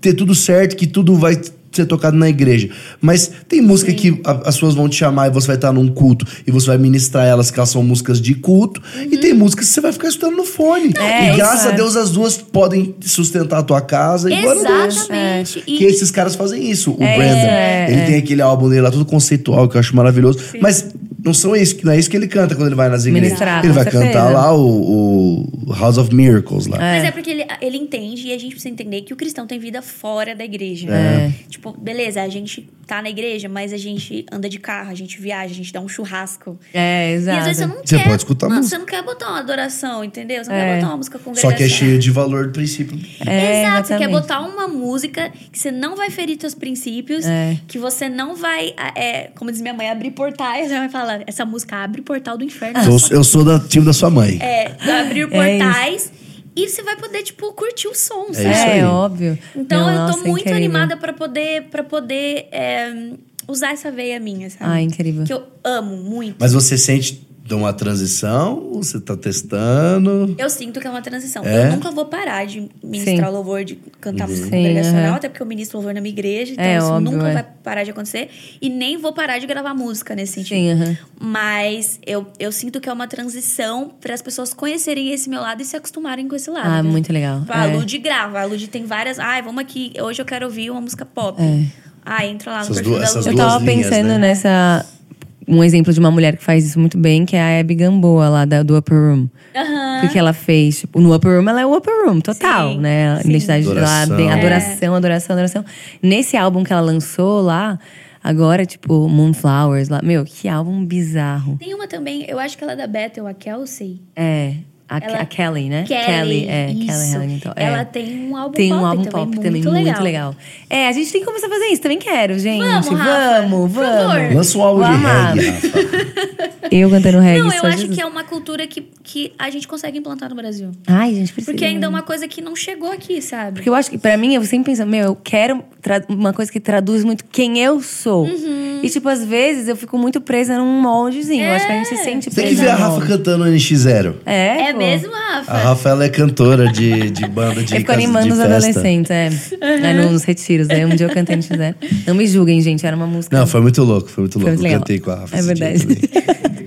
dê tudo certo, que tudo vai ser tocado na igreja. Mas tem música que a- as pessoas vão te chamar e você vai estar num culto e você vai ministrar elas, que elas são músicas de culto. E tem músicas que você vai ficar escutando no fone. É, e graças a é. Deus as duas podem sustentar a tua casa. E. Exatamente. E- Que esses caras fazem isso. O É Brandon, é, ele é. tem aquele álbum dele lá, todo conceitual, que eu acho maravilhoso. Mas não são isso, não é isso que ele canta quando ele vai nas igrejas. Ministrar, ele vai certeza. cantar lá o, o House of Miracles lá. Mas é porque ele, ele entende e a gente precisa entender que o cristão tem vida fora da igreja. É. Tipo, beleza, a gente tá na igreja, mas a gente anda de carro, a gente viaja, a gente dá um churrasco. É, E exato. às vezes você não Você quer. pode escutar música. Você não quer botar uma adoração, entendeu? Você não É. quer botar uma música Só congregacional. que é cheio de valor do princípio. É, Exato, você quer exatamente. botar uma música que você não vai ferir seus princípios, É. que você não vai, é, como diz minha mãe, abrir portais. Minha mãe fala, essa música abre portal do inferno. Eu, eu sou da time da sua mãe. É, abrir É portais e você vai poder, tipo, curtir o som, É sabe? isso aí. É, óbvio. Então Não, eu tô nossa, muito incrível. animada pra poder, pra poder é, usar essa veia minha, sabe? Ah, incrível. Que eu amo muito. Mas você sente de uma transição? Você tá testando? Eu sinto que é uma transição. É? Eu nunca vou parar de ministrar Sim. louvor, de cantar música Sim, congregacional, aham. até porque eu ministro louvor na minha igreja, então É, isso óbvio, nunca é. vai parar de acontecer. E nem vou parar de gravar música nesse sentido. Sim, aham. Mas eu, eu sinto que é uma transição para as pessoas conhecerem esse meu lado e se acostumarem com esse lado. Ah, né? muito legal. Tipo, a É. Lud grava. A Lud tem várias. Ai, vamos aqui. Hoje eu quero ouvir uma música pop. É. Ah, entra lá no Essas perfil duas- da Lud. Eu tava linhas, pensando né? nessa. Um exemplo de uma mulher que faz isso muito bem, que é a Abby Gamboa, lá da, do Upper Room. Aham. Porque ela fez, tipo, no Upper Room, ela é o Upper Room, total, Sim, né? A sim. identidade dela, Adoração. bem, É. adoração, adoração, adoração. Nesse álbum que ela lançou lá, agora, tipo, Moonflowers lá. Meu, que álbum bizarro. Tem uma também, eu acho que ela é da Bethel, a Kelsey. É. A, Ela- a Kelly, né? Kelly, é. isso. Kelly Hamilton. é. Ela tem um álbum Tem um pop álbum também, pop muito também, legal. muito legal. É, a gente tem que começar a fazer isso. Também quero, gente. Vamos, Rafa. vamos, vamos. Lança um álbum de reggae, Rafa. Eu cantando reggae. Não, eu só acho Jesus. que é uma cultura que, que a gente consegue implantar no Brasil. Ai, gente, precisa. Porque ainda é uma coisa que não chegou aqui, sabe? Porque eu acho que, pra mim, eu sempre penso, meu, eu quero uma coisa que traduz muito quem eu sou. Uhum. E, tipo, às vezes eu fico muito presa num moldezinho. Eu acho que a gente se sente Tem presa. que ver a Rafa cantando NX0. É, É. mesmo, Rafa? A Rafa ela é cantora de, de banda de Eu fico animando de os festa. adolescentes, é. é. Nos retiros. Aí um dia eu cantei no X0. Não me julguem, gente. Era uma música. Não, foi muito louco, foi muito Foi louco. muito eu cantei com a Rafa. É verdade.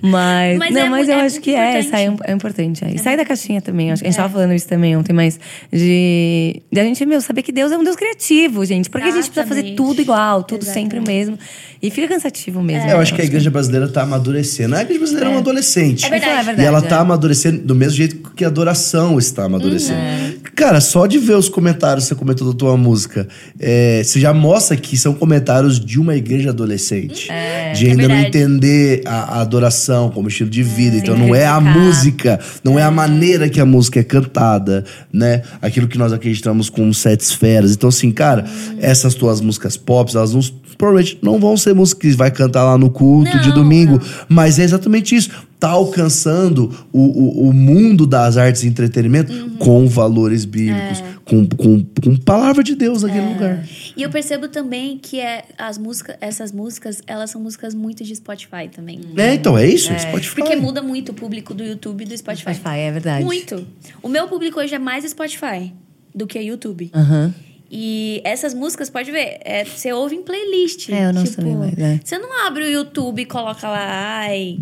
Mas, Mas não, é mas eu é acho que é, importante. sair é importante. É. E sair da caixinha também. Acho que a gente É. tava falando isso também ontem, mas de, de a gente, meu, saber que Deus é um Deus criativo, gente. Porque a gente precisa fazer Exatamente. tudo igual, tudo sempre o Exatamente. mesmo. E fica cansativo mesmo. É, eu acho que a igreja brasileira tá amadurecendo. A igreja brasileira é, uma adolescente. É verdade. Isso é verdade. E ela tá é. amadurecendo do mesmo jeito que a adoração está amadurecendo. Uhum. Cara, só de ver os comentários que você comentou da tua música, é, você já mostra que são comentários de uma igreja adolescente. de ainda não É entender a, a adoração como estilo de vida. então não é a música, não é a maneira que a música é cantada, né? Aquilo que nós acreditamos com sete esferas. Então, assim, cara, essas tuas músicas pop, elas não provavelmente não vão ser músicas que vai cantar lá no culto de Não, domingo, mas é exatamente isso. Tá alcançando o, o, o mundo das artes e entretenimento Uhum. com valores bíblicos, É. com, com, com palavra de Deus naquele lugar. E eu percebo também que é, as músicas, essas músicas, elas são músicas muito de Spotify também. É, então, é isso, Spotify. Porque muda muito o público do YouTube e do Spotify. Spotify, é verdade. Muito. O meu público hoje é mais Spotify do que YouTube. Aham. E essas músicas, pode ver, é, você ouve em playlist. É, eu não tipo, sabia mais, é. Você não abre o YouTube e coloca lá, ai,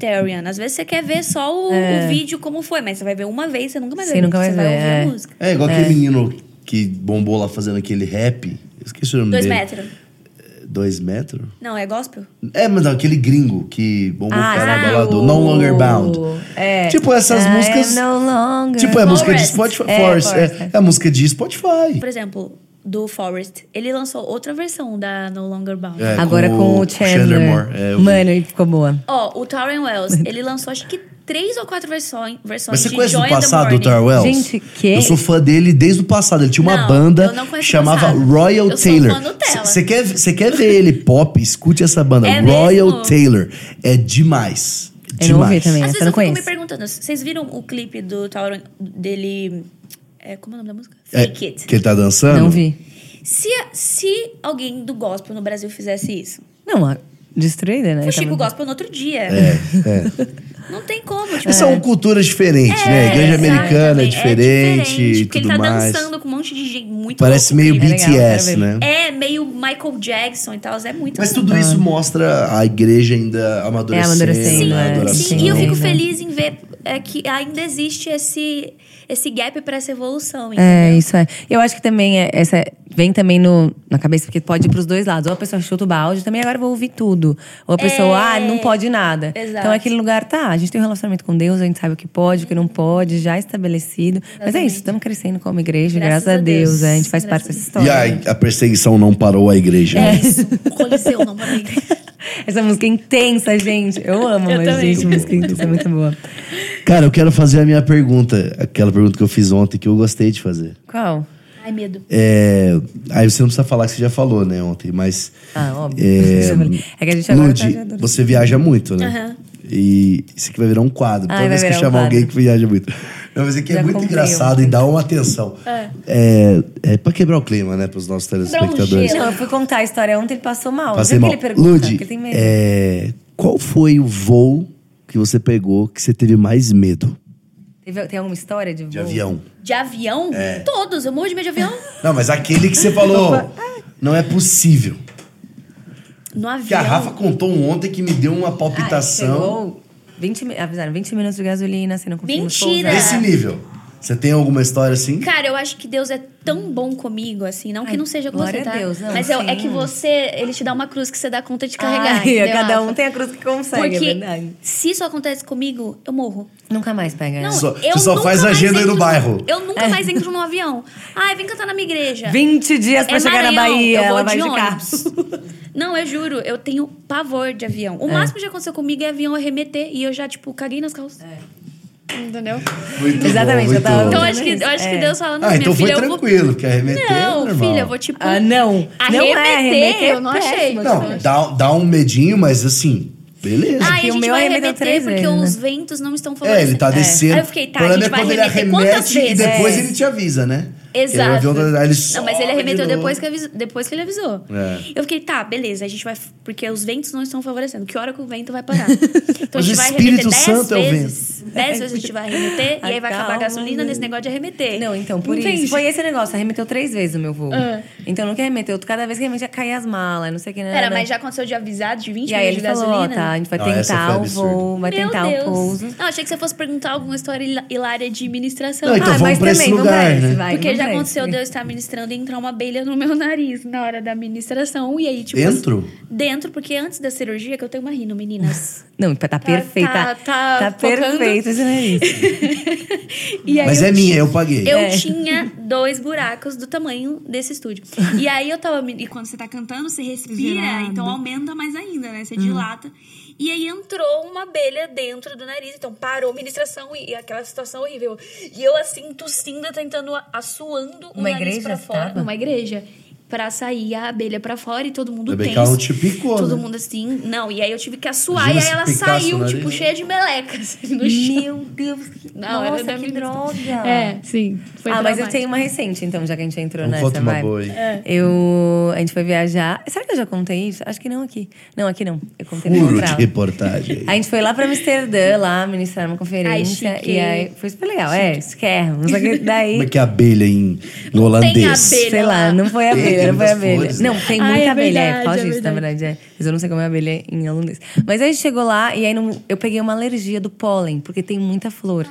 Therian. Às vezes você quer ver só o, o vídeo como foi, mas você vai ver uma vez, você nunca mais Sim, vai ver. nunca você mais vai vê, ouvir é. a música. É igual aquele menino que bombou lá fazendo aquele rap. Eu esqueci o nome Dois dele. metros. Dois metros? Não, é gospel? É, mas não, aquele gringo que bombou Ah, o caramba sabe lá do No Longer Bound. É. Tipo, essas I músicas- no longer. Tipo, é a música de. Spotify. É, Forest, é, é. é a música de Spotify. Por exemplo, do Forest. Ele lançou outra versão da No Longer Bound. É, Agora com, o Chandler. Moore. É, vi. Mano, ele ficou boa. Ó, o Tauren Wells, ele lançou acho que três ou quatro versões, versões Mas você de conhece Joy do passado do Morning. Tar Wells? Gente, que- Eu sou fã dele desde o passado. Ele tinha uma Não, banda conheço chamava. Royal Eu Taylor. Você quer, cê quer ver ele pop? Escute essa banda. É Royal mesmo? Taylor. É demais. Eu não ouvi Demais. também. Às Essa vezes eu não fico me conheço. perguntando, vocês viram o clipe do Tauren dele... É, como é o nome da música? É, Fake It. que ele tá dançando? Não vi. Se, se alguém do gospel no Brasil fizesse isso, Não, a- destruída, né? o Chico Também. Gospel no outro dia. É, Não tem como. Tipo, São culturas diferentes, né? A igreja americana é diferente e porque tudo ele tá mais. dançando com um monte de gente muito Parece meio. É legal, BTS, né? É, meio Michael Jackson e tal, é muito Mas legal. tudo isso mostra a igreja ainda amadurecendo, É, amadurecendo, na é. adoração. Sim, e eu fico Sim. feliz em ver é, que ainda existe esse, esse gap para essa evolução, É, entendeu? isso é. Eu acho que também é, essa vem também no, na cabeça, porque pode ir pros dois lados. Ou a pessoa chuta o balde, também agora eu vou ouvir tudo. Ou a pessoa, É. ah, não pode nada. Exato. Então, aquele lugar, tá, a gente tem um relacionamento com Deus, a gente sabe o que pode, o que não pode, já estabelecido. Mas é Exatamente. isso, estamos crescendo como igreja, Graças graças, a a Deus. Deus. é, a gente faz Graças parte dessa a história. E a, a perseguição não parou a igreja. É isso. O Coliseu não parou. Essa música é intensa, gente. Eu amo, Eu mas, também. gente, música intensa é muito boa. Cara, eu quero fazer a minha pergunta. Aquela pergunta que eu fiz ontem, que eu gostei de fazer. Qual? Ai, medo. É, aí você não precisa falar que você já falou, né, ontem, mas... Ah, óbvio. É, É que a gente agora Lud, tá você viaja muito, né? E isso aqui vai virar um quadro. Ai, Toda vai vez que eu um chamar alguém que viaja muito. Não, mas aqui é Já muito engraçado um. e dá uma atenção. É, é pra quebrar o clima, né, pros nossos telespectadores. Não, eu fui contar a história ontem, ele passou mal. Passei mal. pergunta, Lud, porque ele tem medo. é, qual foi o voo que você pegou que você teve mais medo? Teve- tem alguma história de voo? De avião? De avião? É. Todos. Eu morro de medo de avião. Não, mas aquele que você falou, não é possível. No avião. Que a Rafa contou um ontem que me deu uma palpitação chegou 20, mi- avisaram, 20 minutos de gasolina, você não conseguiu Mentira! desse nível. Você tem alguma história assim? Cara, eu acho que Deus é tão bom comigo, assim. Não que Ai, não seja com você, tá? Deus, não, Mas é, é que você, ele te dá uma cruz que você dá conta de carregar. Ai, cada um tem a cruz que consegue, Porque é verdade. se isso acontece comigo, eu morro. Nunca mais pega. Não, Só- eu você só nunca faz mais agenda aí no bairro. Eu nunca mais entro num avião. Ai, vem cantar na minha igreja. 20 dias pra É chegar na Maranhão, Bahia, eu vou ela vai de de carro. ônibus. Não, eu juro, eu tenho pavor de avião. É. O máximo que já aconteceu comigo é avião arremeter e eu já, tipo, caguei nas calças. Entendeu? Muito Exatamente, bom, eu tava- muito Então acho que, eu acho que É. Deus falando Ah, minha então foi filha, eu vou... tranquilo, que arremeter é Não, normal. filha, eu vou, tipo... Ah, não. Não é, Arremeter, arremeter é eu não achei. Não, Não, dá, dá um medinho, mas assim, beleza. Ah, que e a o gente meu vai arremeteu arremeter três porque vezes, os né? ventos não estão é, favorecendo. ele tá descendo. Aí eu fiquei, tá, o a gente é vai quando ele arremeter quantas arremete e vezes? depois É. ele te avisa, né? Exato. avião tá- aí ele Não, mas ele arremeteu de depois que, avisou, depois que ele avisou. É. Eu fiquei, tá, beleza, a gente vai. Porque os ventos não estão favorecendo. Que hora que o vento vai parar? Então Mas a gente vai arremeter dez Santo é o vezes. Dez vezes a gente vai arremeter e Ai, aí vai acabar a calma, gasolina né? nesse negócio de arremeter. Não, então, por isso. Foi esse negócio, arremeteu três vezes o meu voo. Ah. Então, nunca arremeteu. Cada vez que arremetia, caía as malas, não sei o que. Pera, nada. mas já aconteceu de avisar de 20 E aí ele minutos de falou, gasolina? tá, a gente vai Não, tentar o voo, vai Meu tentar Deus. o pouso. Não, achei que você fosse perguntar alguma história hilária de administração. Não, então Ah, vamos mas pra também, lugar, né? vai, Porque já aconteceu esse. de eu estar ministrando e entrar uma abelha no meu nariz na hora da administração. E aí, tipo. Dentro? Dentro, porque antes da cirurgia, que eu tenho uma rino, meninas. Não, tá, perfeita. tá- tá focando. perfeito esse nariz. E aí Mas é minha, eu paguei. Eu É. tinha dois buracos do tamanho desse estúdio. E aí eu tava. E quando você tá cantando, você respira, então aumenta mais ainda, né? Você dilata. E aí entrou uma abelha dentro do nariz, então parou a ministração e, e aquela situação horrível. E eu assim, tossindo, tentando, assoando o Uma nariz igreja pra fora. tava? Numa igreja. Pra sair a abelha pra fora e todo mundo Ainda bem tenso. que ela não te picou, Todo né? mundo assim. Não, e aí eu tive que assoar Imagina e aí ela saiu, tipo, cheia de melecas no chão. Meu Deus, que, Não, ela nossa, deve que droga. É, sim. Foi ah, mas eu tenho uma recente, então, já que a gente entrou Não nessa conta uma boa aí. É. Eu... A gente foi viajar... Será que eu já contei isso? Acho que não aqui. Não, aqui não. Eu contei no Furo de reportagem. A gente foi lá pra Amsterdã, lá, ministrar uma conferência. Ai, chique. e aí foi super legal. É, esquerro. Só que daí... Como é que é abelha em, no holandês? abelha. Sei lá, não foi abelha, não foi abelha. flores, né? Não, tem Ai, muita é abelha, é, verdade, fala é disso, na verdade. é. Mas eu não sei como é abelha em holandês. Mas aí a gente chegou lá e aí não- eu peguei uma alergia do pólen, porque tem muita flor.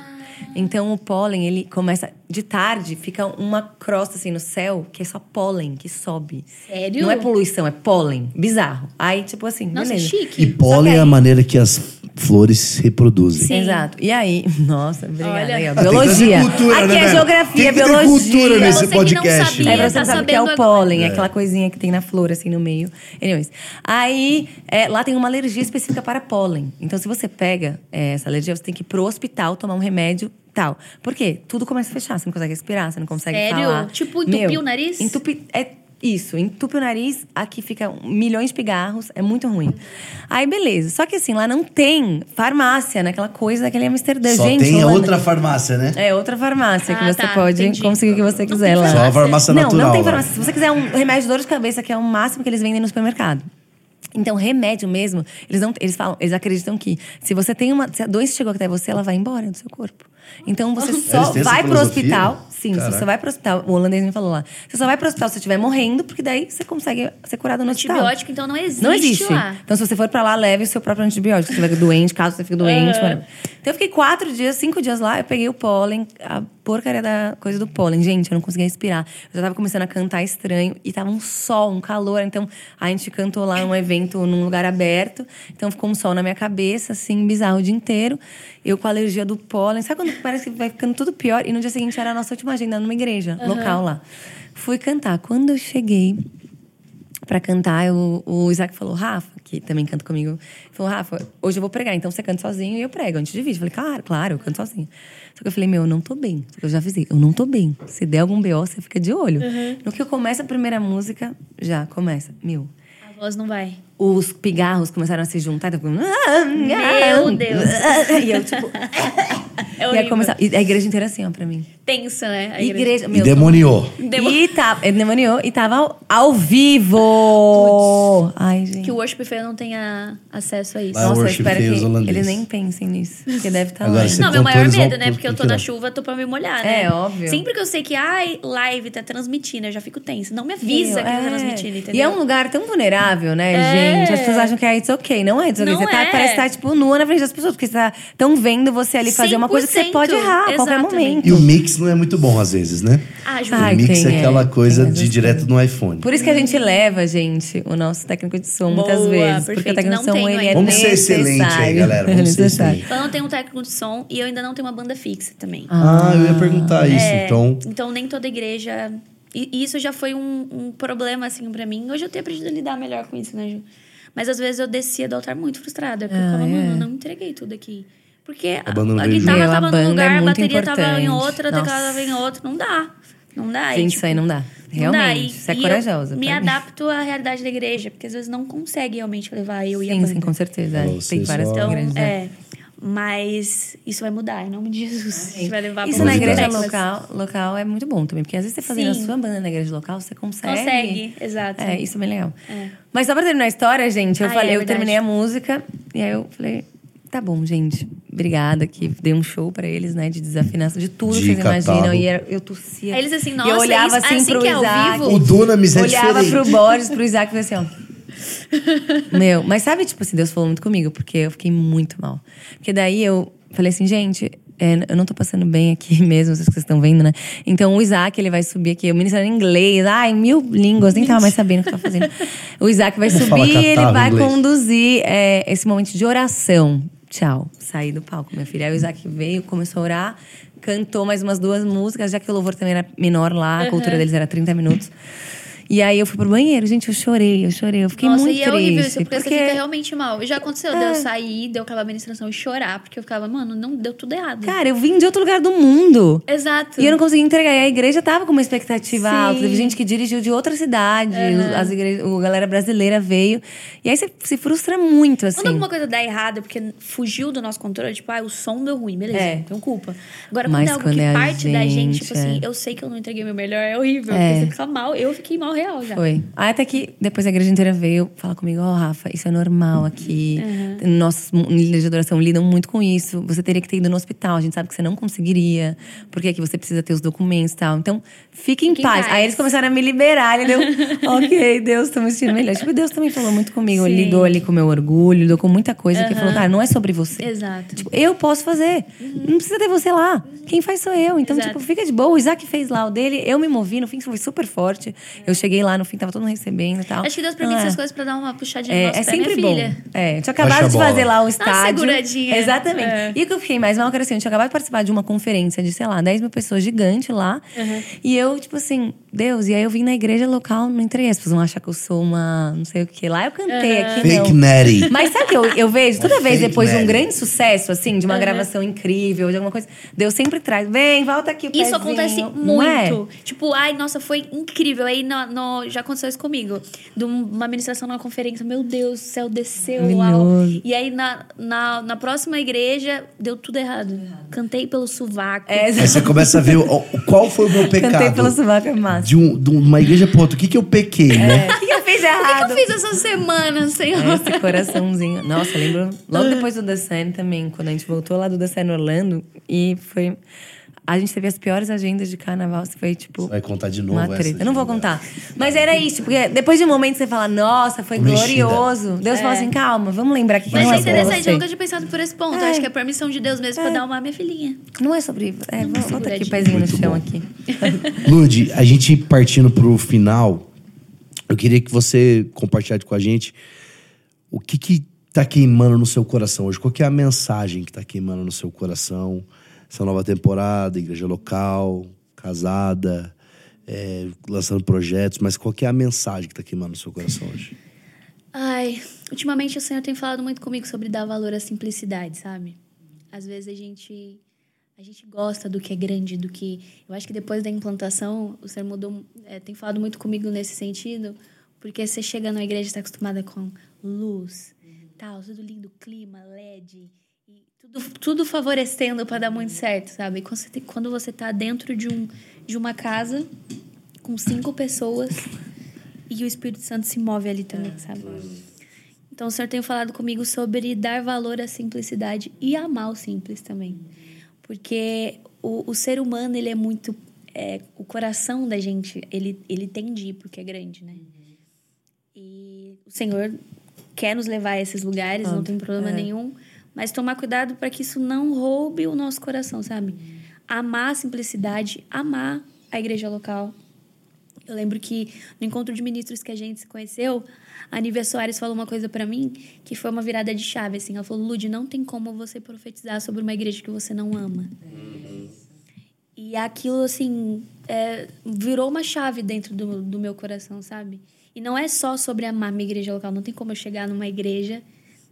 Então o pólen, ele começa. De tarde, fica uma crosta assim no céu, que é só pólen que sobe. Sério? Não é poluição, é pólen. Bizarro. Aí, tipo assim, Nossa, beleza. chique. E pólen é a maneira que as flores se reproduzem. Sim. Exato. E aí, nossa, obrigada. Olha. Aí, ó, biologia. cultura, Aqui né, é geografia, Tem que ter biologia. cultura nesse Você que não podcast. sabia, Aí né? você tá sabe o que é o pólen, É. aquela coisinha que tem na flor, assim, no meio. Anyways. Aí, é, lá tem uma alergia específica para pólen. Então, se você pega é, essa alergia, você tem que ir pro hospital, tomar um remédio tal. Por quê? Tudo começa a fechar, você não consegue respirar, você não consegue Sério? falar. Tipo, entupir o nariz? Entupi, é isso, entupe o nariz, aqui fica milhões de pigarros, é muito ruim. Aí, beleza. Só que assim, lá não tem farmácia, naquela coisa daquele Amsterdã. Só Gente, tem Holanda- outra farmácia, né? é outra farmácia que Ah, você tá, pode entendi. conseguir o que você Não quiser tem lá. Só a farmácia não, natural. não tem lá. farmácia. Se você quiser um remédio de dor de cabeça, que é o máximo que eles vendem no supermercado. Então, remédio mesmo, eles não, eles falam, eles acreditam que se você tem uma, se a doença chegou até você, ela vai embora do seu corpo. Então você Eles só vai pro hospital. Sim, Caraca. se você vai pro hospital, o holandês me falou lá. Você só vai pro hospital se você estiver morrendo, porque daí você consegue ser curado no hospital. Antibiótico, então, não existe Não existe. lá. Então, se você for pra lá, leve o seu próprio antibiótico. Se você fica doente, caso você fique doente. Então, eu fiquei quatro dias, cinco dias lá. Eu peguei o pólen, a porcaria da coisa do pólen. Gente, eu não conseguia respirar. Eu já tava começando a cantar estranho. E tava um sol, um calor. Então, a gente cantou lá num evento, num lugar aberto. Então, ficou um sol na minha cabeça, assim, bizarro o dia inteiro. Eu com a alergia do pólen. Sabe quando parece que vai ficando tudo pior? E no dia seguinte era a nossa última agenda numa igreja local lá. Fui cantar. Quando eu cheguei pra cantar, eu- o Isaac falou, Rafa, que também canta comigo, falou, Rafa, hoje eu vou pregar, então você canta sozinho e eu prego. A gente divide. Eu falei, claro, claro, eu canto sozinho. Só que eu falei, meu, eu não tô bem. Só que eu já avisei, eu não tô bem. Se der algum BO, você fica de olho. No que eu começo a primeira música, já começa. Meu, A voz não vai. os pigarros começaram a se juntar. Então, Meu Deus. E eu, tipo. É horrível. começava, e a igreja inteira assim, ó, pra mim. Tensa, né? A Igreja. E meu, demoniou. Demo- E tava, ele demoniou e tava ao, ao vivo. Ai, gente. Que o Worship Fair não tenha acesso a isso. Vai, o Nossa, eu espero feio que os holandeses. eles nem pensem nisso. Porque deve estar Agora lá. Não, meu maior medo, né? Porque eu tô na final. chuva, tô pra me molhar, né? É, óbvio. Sempre que eu sei que, ai, live tá transmitindo, eu já fico tensa. Não me avisa Meu, que tá é. transmitindo, entendeu? E é um lugar tão vulnerável, né, É. gente? As pessoas acham que é it's ok. Não é it's ok. Não Você tá, é. parece estar, tipo, nua na frente das pessoas. Porque você tá tão vendo você ali fazer uma coisa que você 100%, pode errar a qualquer momento. E o mix não é muito bom às vezes, né? Ah, Ai, o mix tem, é aquela é. coisa Tem de direto no iPhone. Por isso que a gente leva, gente, o nosso técnico de som muitas Boa, vezes. Porque o perfeito. técnico de Não som, tenho ele é ainda. Vamos ser excelente aí, necessário. galera. Vamos ser Necessário. excelente. eu não tenho um técnico de som e eu ainda não tenho uma banda fixa também. Ah, eu ia perguntar isso. É, Então, então nem toda igreja. E isso já foi um, um problema, assim, pra mim. Hoje eu tenho aprendido a lidar melhor com isso, né, Ju? Mas às vezes eu descia do altar muito frustrada. Porque eu ficava, Ah, é. mano, eu não entreguei tudo aqui. Porque a, a guitarra. Meu, a tava num é lugar, a muito bateria tava em importante. outro, a teclado Nossa. tava em outro. Não dá. Não dá. E, Gente, tipo, isso aí não dá. não dá. Realmente. E- Você é e corajosa. Me mim. adapto à realidade da igreja, porque às vezes não consegue realmente levar eu e a Sim, banda. sim, com certeza. é. Você Tem várias Então, igrejas. né? é. Mas isso vai mudar, em nome de Jesus. A gente vai levar Isso na igreja Mas- local, local é muito bom também. Porque às vezes você fazendo Sim. a sua banda na igreja local, você consegue. Consegue, exato. É, isso é bem legal. É. Mas só pra terminar a história, gente, eu Ah, falei, é eu verdade. terminei a música e aí eu falei, tá bom, gente. Obrigada, que dei um show pra eles, né? De desafinação, de tudo De que vocês imaginam. catarro. E era- eu tossia. Eles assim, E nossa, eu olhava isso- assim, assim pro que é ao Isaac. vivo? o Dunamis é olhava diferente. pro Borges, pro Isaac e falei assim, ó. Meu, mas sabe, tipo assim, Deus falou muito comigo, porque eu fiquei muito mal. Porque daí eu falei assim, gente, é, eu não tô passando bem aqui mesmo, vocês que vocês estão vendo, né? Então o Isaac, ele vai subir aqui, eu ministrando em inglês, ai, mil línguas, nem tava mais sabendo o que eu tava fazendo. O Isaac vai Vamos subir e ele catarro vai inglês. conduzir é, esse momento de oração. Tchau. Saí do palco, minha filha. Aí o Isaac veio, começou a orar, cantou mais umas duas músicas, já que o louvor também era menor lá, a cultura deles era 30 minutos. E aí eu fui pro banheiro, gente, eu chorei, eu chorei, eu fiquei Nossa, muito e é horrível isso, porque, porque você fica realmente mal. Já aconteceu, É. eu sair, deu aquela administração e chorar, porque eu ficava, mano, não deu tudo errado. Cara, eu vim de outro lugar do mundo. Exato. E eu não consegui entregar. E a igreja tava com uma expectativa Sim. alta. Teve gente que dirigiu de outra cidade. As igrejas, a galera brasileira veio. E aí você se frustra muito, assim. Quando alguma coisa dá errado, porque fugiu do nosso controle, tipo, ah, o som deu ruim, beleza, É. não culpa. Agora, quando Mas é algo quando que é parte da gente, gente, tipo assim, é. eu sei que eu não entreguei meu melhor, é horrível, É. porque você fica mal. Eu fiquei mal real já. Foi. Aí até que depois a igreja inteira veio falar comigo, ó, Rafa, isso é normal aqui. Nossos líderes de adoração lidam muito com isso. Você teria que ter ido no hospital, a gente sabe que você não conseguiria, porque aqui você precisa ter os documentos e tal. Então, fique em Fique em paz. paz. Aí eles começaram a me liberar, ele deu, ok, Deus, tô me sentindo melhor. Tipo, Deus também falou muito comigo. Ele Sim. lidou ali com o meu orgulho, lidou com muita coisa. Que ele falou, cara, não é sobre você. Exato. Tipo, eu posso fazer. Não precisa ter você lá. Quem faz sou eu. Então, Exato. tipo, fica de boa. O Isaac fez lá o dele, eu me movi. No fim, foi super forte. Eu cheguei lá, no fim, tava todo mundo recebendo e tal. Acho que Deus permite Ah, essas coisas pra dar uma puxadinha no é, é sempre minha bom. filha. É, tinha acabado de fazer lá o estádio. seguradinha. Exatamente. É. E o que eu fiquei mais mal, que era assim, eu tinha acabado de participar de uma conferência de, sei lá, 10 mil pessoas gigante lá. E eu, tipo assim, Deus, e aí eu vim na igreja local, não entrei. As pessoas vão achar que eu sou uma não sei o que. Lá eu cantei, aqui Fake não. Natty. Mas sabe o que eu, eu vejo? Toda É vez depois de um grande sucesso, assim, de uma gravação incrível, de alguma coisa, Deus sempre traz. Vem, volta aqui o Isso pezinho. acontece é? muito. Tipo, ai, nossa, foi incrível. Aí no, no- já aconteceu isso comigo. De um- uma ministração numa conferência, meu Deus, o céu desceu. Uau. Maravilhoso. E aí na, na, na próxima igreja, deu tudo errado. Cantei pelo sovaco. É, Aí você começa a ver o- o- qual foi o meu pecado. Cantei pelo sovaco, é massa. de, um, de uma igreja pra outra. O que, que eu pequei, né? O que, que eu fiz de O que, errado? que eu fiz essa semana, Senhor? Esse coraçãozinho. Nossa, lembro logo depois do The Sun também, quando a gente voltou lá do The Sun Orlando. E foi. A gente teve as piores agendas de carnaval. Foi tipo. Vai contar de novo Uma essa treta. Eu não vou contar. Mas era isso, porque depois de um momento você fala, nossa, foi mexida. glorioso. Deus fala assim, calma, vamos lembrar que Mas não é é interessante, eu você. nunca tinha pensado por esse ponto. É. Acho que é a permissão de Deus mesmo pra dar uma minha filhinha. Não é sobre. É, vou- bota aqui o pezinho no Muito chão bom. aqui. Lude, a gente partindo pro final, eu queria que você compartilhasse com a gente o que que tá queimando no seu coração hoje. Qual que é a mensagem que tá queimando no seu coração? Essa nova temporada, igreja local, casada, é, lançando projetos, mas qual que é a mensagem que tá queimando no seu coração hoje? Ai, ultimamente o Senhor tem falado muito comigo sobre dar valor à simplicidade, sabe? Às vezes a gente a gente gosta do que é grande, do que eu acho que depois da implantação o Senhor mudou, é, tem falado muito comigo nesse sentido, porque você chega na igreja está acostumada com luz, tal, tudo lindo, clima, LED, tudo, tudo favorecendo para dar muito certo, sabe? Quando você, tem- quando você tá dentro de, um, de uma casa com cinco pessoas e o Espírito Santo se move ali também, sabe? Então o Senhor tem falado comigo sobre dar valor à simplicidade e amar o simples também. Porque o, o ser humano, ele é muito... é, o coração da gente, ele, ele tende porque é grande, né? E o Senhor quer nos levar a esses lugares, não tem problema é. nenhum. Mas tomar cuidado para que isso não roube o nosso coração, sabe? Amar a simplicidade, amar a igreja local. Eu lembro que no encontro de ministros que a gente se conheceu, a Nívia Soares falou uma coisa para mim que foi uma virada de chave, assim. Ela falou, Lud, não tem como você profetizar sobre uma igreja que você não ama. E aquilo, assim, é, virou uma chave dentro do, do meu coração, sabe? E não é só sobre amar minha igreja local. Não tem como eu chegar numa igreja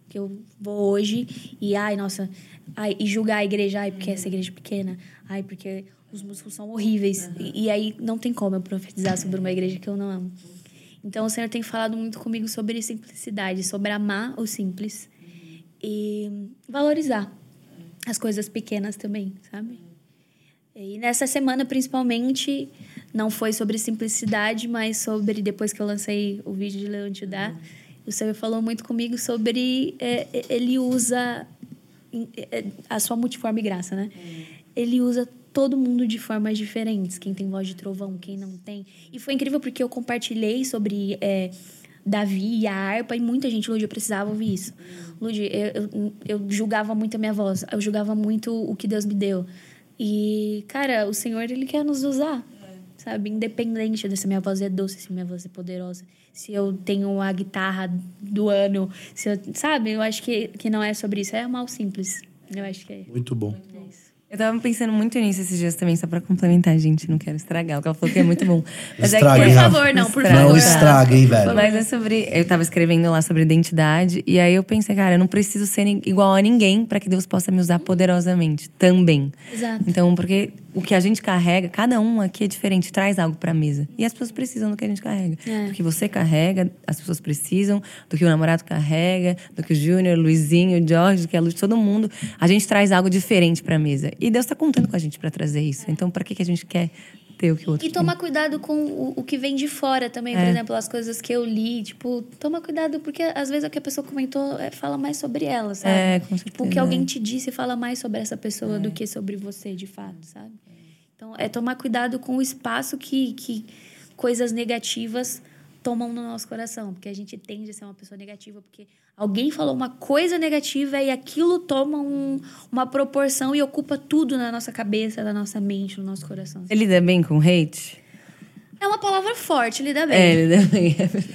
que eu vou hoje e, ai, nossa, ai, e julgar a igreja, ai, porque essa igreja é pequena, ai, porque os músicos são horríveis. E, e aí não tem como eu profetizar sobre uma igreja que eu não amo. Então o Senhor tem falado muito comigo sobre simplicidade, sobre amar o simples e valorizar as coisas pequenas também, sabe? E nessa semana, principalmente, não foi sobre simplicidade, mas sobre, depois que eu lancei o vídeo de Leão te dá, o Senhor falou muito comigo sobre. é, é, ele usa é, é, a sua multiforme graça, né? Ele usa todo mundo de formas diferentes. Quem tem voz de trovão, quem não tem. E foi incrível porque eu compartilhei sobre. é, Davi e a harpa, e muita gente, Lud, eu precisava ouvir isso. Lud, eu, eu, eu julgava muito a minha voz, eu julgava muito o que Deus me deu. E, cara, o Senhor, Ele quer nos usar, sabe? Independente de se minha voz é doce, se minha voz é poderosa, se eu tenho a guitarra do ano, se eu, sabe? Eu acho que, que não é sobre isso, é mal simples. Eu acho que é, Muito bom. é. Eu tava pensando muito nisso esses dias também, só pra complementar, gente. Não quero estragar, porque ela falou que é muito bom. Mas Estraga, é que... Por favor, não, por Estraga. Não favor. estraga, hein, velho? Mas é sobre. Eu tava escrevendo lá sobre identidade, e aí eu pensei, cara, eu não preciso ser igual a ninguém pra que Deus possa me usar poderosamente também. Exato. Então, porque o que a gente carrega, cada um aqui é diferente, traz algo pra mesa. E as pessoas precisam do que a gente carrega. É. Do que você carrega, as pessoas precisam, do que o namorado carrega, do que o Júnior, o Luizinho, o Jorge, que a Luz, todo mundo. A gente traz algo diferente pra mesa. E Deus tá contando com a gente pra trazer isso. Então, pra que, que a gente quer ter o que o outro E tem? tomar cuidado com o, o que vem de fora também, por É. exemplo, as coisas que eu li, tipo, toma cuidado, porque às vezes o que a pessoa comentou é, fala mais sobre ela, sabe? É, com Tipo, o que certeza. alguém te disse fala mais sobre essa pessoa do que sobre você, de fato, sabe? Então, é tomar cuidado com o espaço que, que coisas negativas tomam no nosso coração, porque a gente tende a ser uma pessoa negativa, porque alguém falou uma coisa negativa e aquilo toma um- uma proporção e ocupa tudo na nossa cabeça, na nossa mente, no nosso coração. Você lida bem com hate? É uma palavra forte, lida bem. É, lida bem.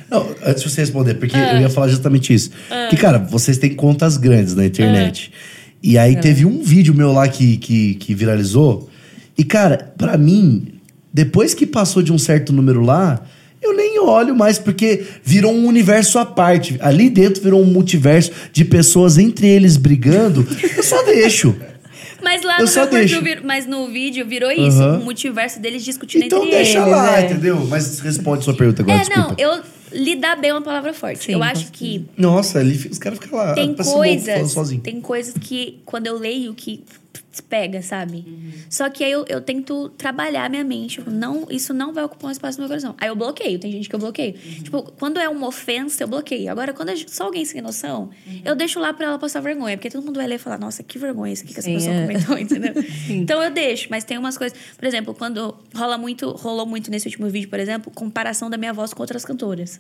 Não, antes de você responder, porque Ah. eu ia falar justamente isso. Que, cara, vocês têm contas grandes na internet. E aí teve um vídeo meu lá que, que, que viralizou. E, cara, pra mim, depois que passou de um certo número lá, eu nem olho mais, porque virou um universo à parte. Ali dentro virou um multiverso de pessoas entre eles brigando. Eu só deixo. Mas lá Eu no só deixo. vir- mas no vídeo virou isso, o multiverso deles discutindo Então entre deixa eles. lá, é. entendeu? Mas responde sua pergunta agora, É, desculpa. não, eu lidar bem é uma palavra forte. Sim, eu acho que Nossa, ali os caras ficam lá. tem coisas, sozinho. tem coisas que quando eu leio que pega, sabe? Só que aí eu, eu tento trabalhar minha mente. Tipo, Não, isso não vai ocupar um espaço no meu coração. Aí eu bloqueio, tem gente que eu bloqueio. Tipo, quando é uma ofensa, eu bloqueio. Agora, quando é só alguém sem noção, eu deixo lá pra ela passar vergonha. Porque todo mundo vai ler e falar, nossa, que vergonha isso aqui que essa pessoa é. comentou, entendeu? então eu deixo, mas tem umas coisas. Por exemplo, quando rola muito, rolou muito nesse último vídeo, por exemplo, comparação da minha voz com outras cantoras.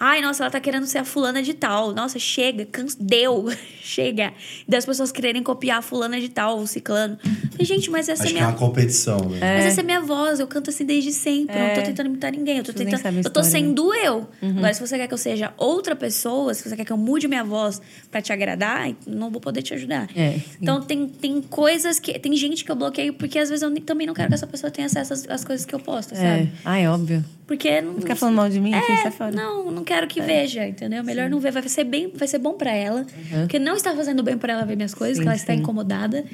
Ai, nossa, ela tá querendo ser a fulana de tal. Nossa, chega, cansa, deu, chega. Das pessoas quererem copiar a fulana de tal, o ciclano. Falei, gente, mas essa Acho é que é minha. uma competição, né? Mas essa é minha voz, eu canto assim desde sempre. Eu não tô É. tentando imitar ninguém. Eu tô Vocês tentando. Eu tô né? sendo eu. Agora, se você quer que eu seja outra pessoa, se você quer que eu mude minha voz pra te agradar, não vou poder te ajudar. É, então tem, tem coisas que. Tem gente que eu bloqueio porque às vezes eu também não quero que essa pessoa tenha acesso às, às coisas que eu posto, É. sabe? Ah, é óbvio. Porque não. Ficar falando mal de mim, É, fora. não, não quero que veja, entendeu? Melhor não ver, vai ser bem, vai ser bom pra ela, porque não está fazendo bem pra ela ver minhas coisas, Sim, que ela está sim. incomodada,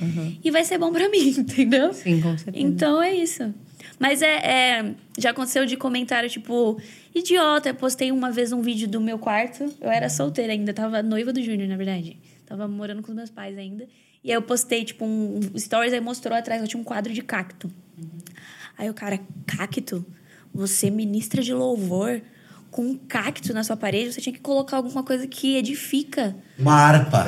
e vai ser bom pra mim, entendeu? Sim, com certeza. Então é isso. Mas é, é- já aconteceu de comentário tipo idiota. Eu postei uma vez um vídeo do meu quarto. Eu era solteira ainda, tava noiva do Júnior, na verdade. Tava morando com os meus pais ainda. E aí eu postei tipo um, um stories aí mostrou atrás eu tinha um quadro de cacto. Aí o cara, cacto? Você ministra de louvor com um cacto na sua parede, você tinha que colocar alguma coisa que edifica. Marpa.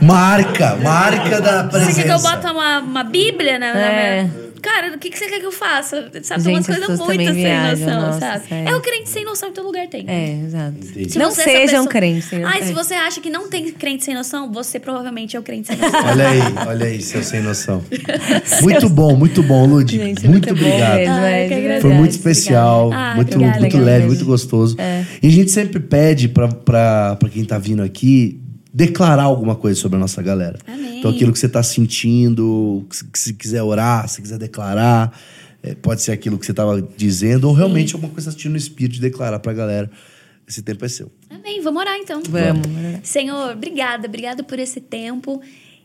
Marca, marca da Você presença. quer que eu bote uma, uma bíblia na, na É. minha... Cara, o que, que você quer que eu faça? Sabe, Gente, umas as coisas muito sem viajam, noção, nossa, sabe? sério. É o crente sem noção em todo lugar tem. É, exato. Se Não você é essa sejam pessoa- crentes. sem Ai, noção. se você acha que não tem crente sem noção, você provavelmente é o crente sem noção. Olha aí, olha aí, seu sem noção. Muito bom, muito bom, Lud. Gente, muito, muito obrigado. mesmo, Ai, é, que agradeço. Foi muito especial, Ah, muito, obrigada, muito leve, mesmo. muito gostoso. É. E a gente sempre pede pra, pra, pra quem tá vindo aqui declarar alguma coisa sobre a nossa galera. Amém. Então aquilo que você tá sentindo, que se- quiser orar, se quiser declarar, é, pode ser aquilo que você tava dizendo, ou realmente alguma coisa sentindo no espírito de declarar pra galera. Esse tempo é seu. Amém, vamos orar então. Vamos. Senhor, obrigada, obrigada por esse tempo.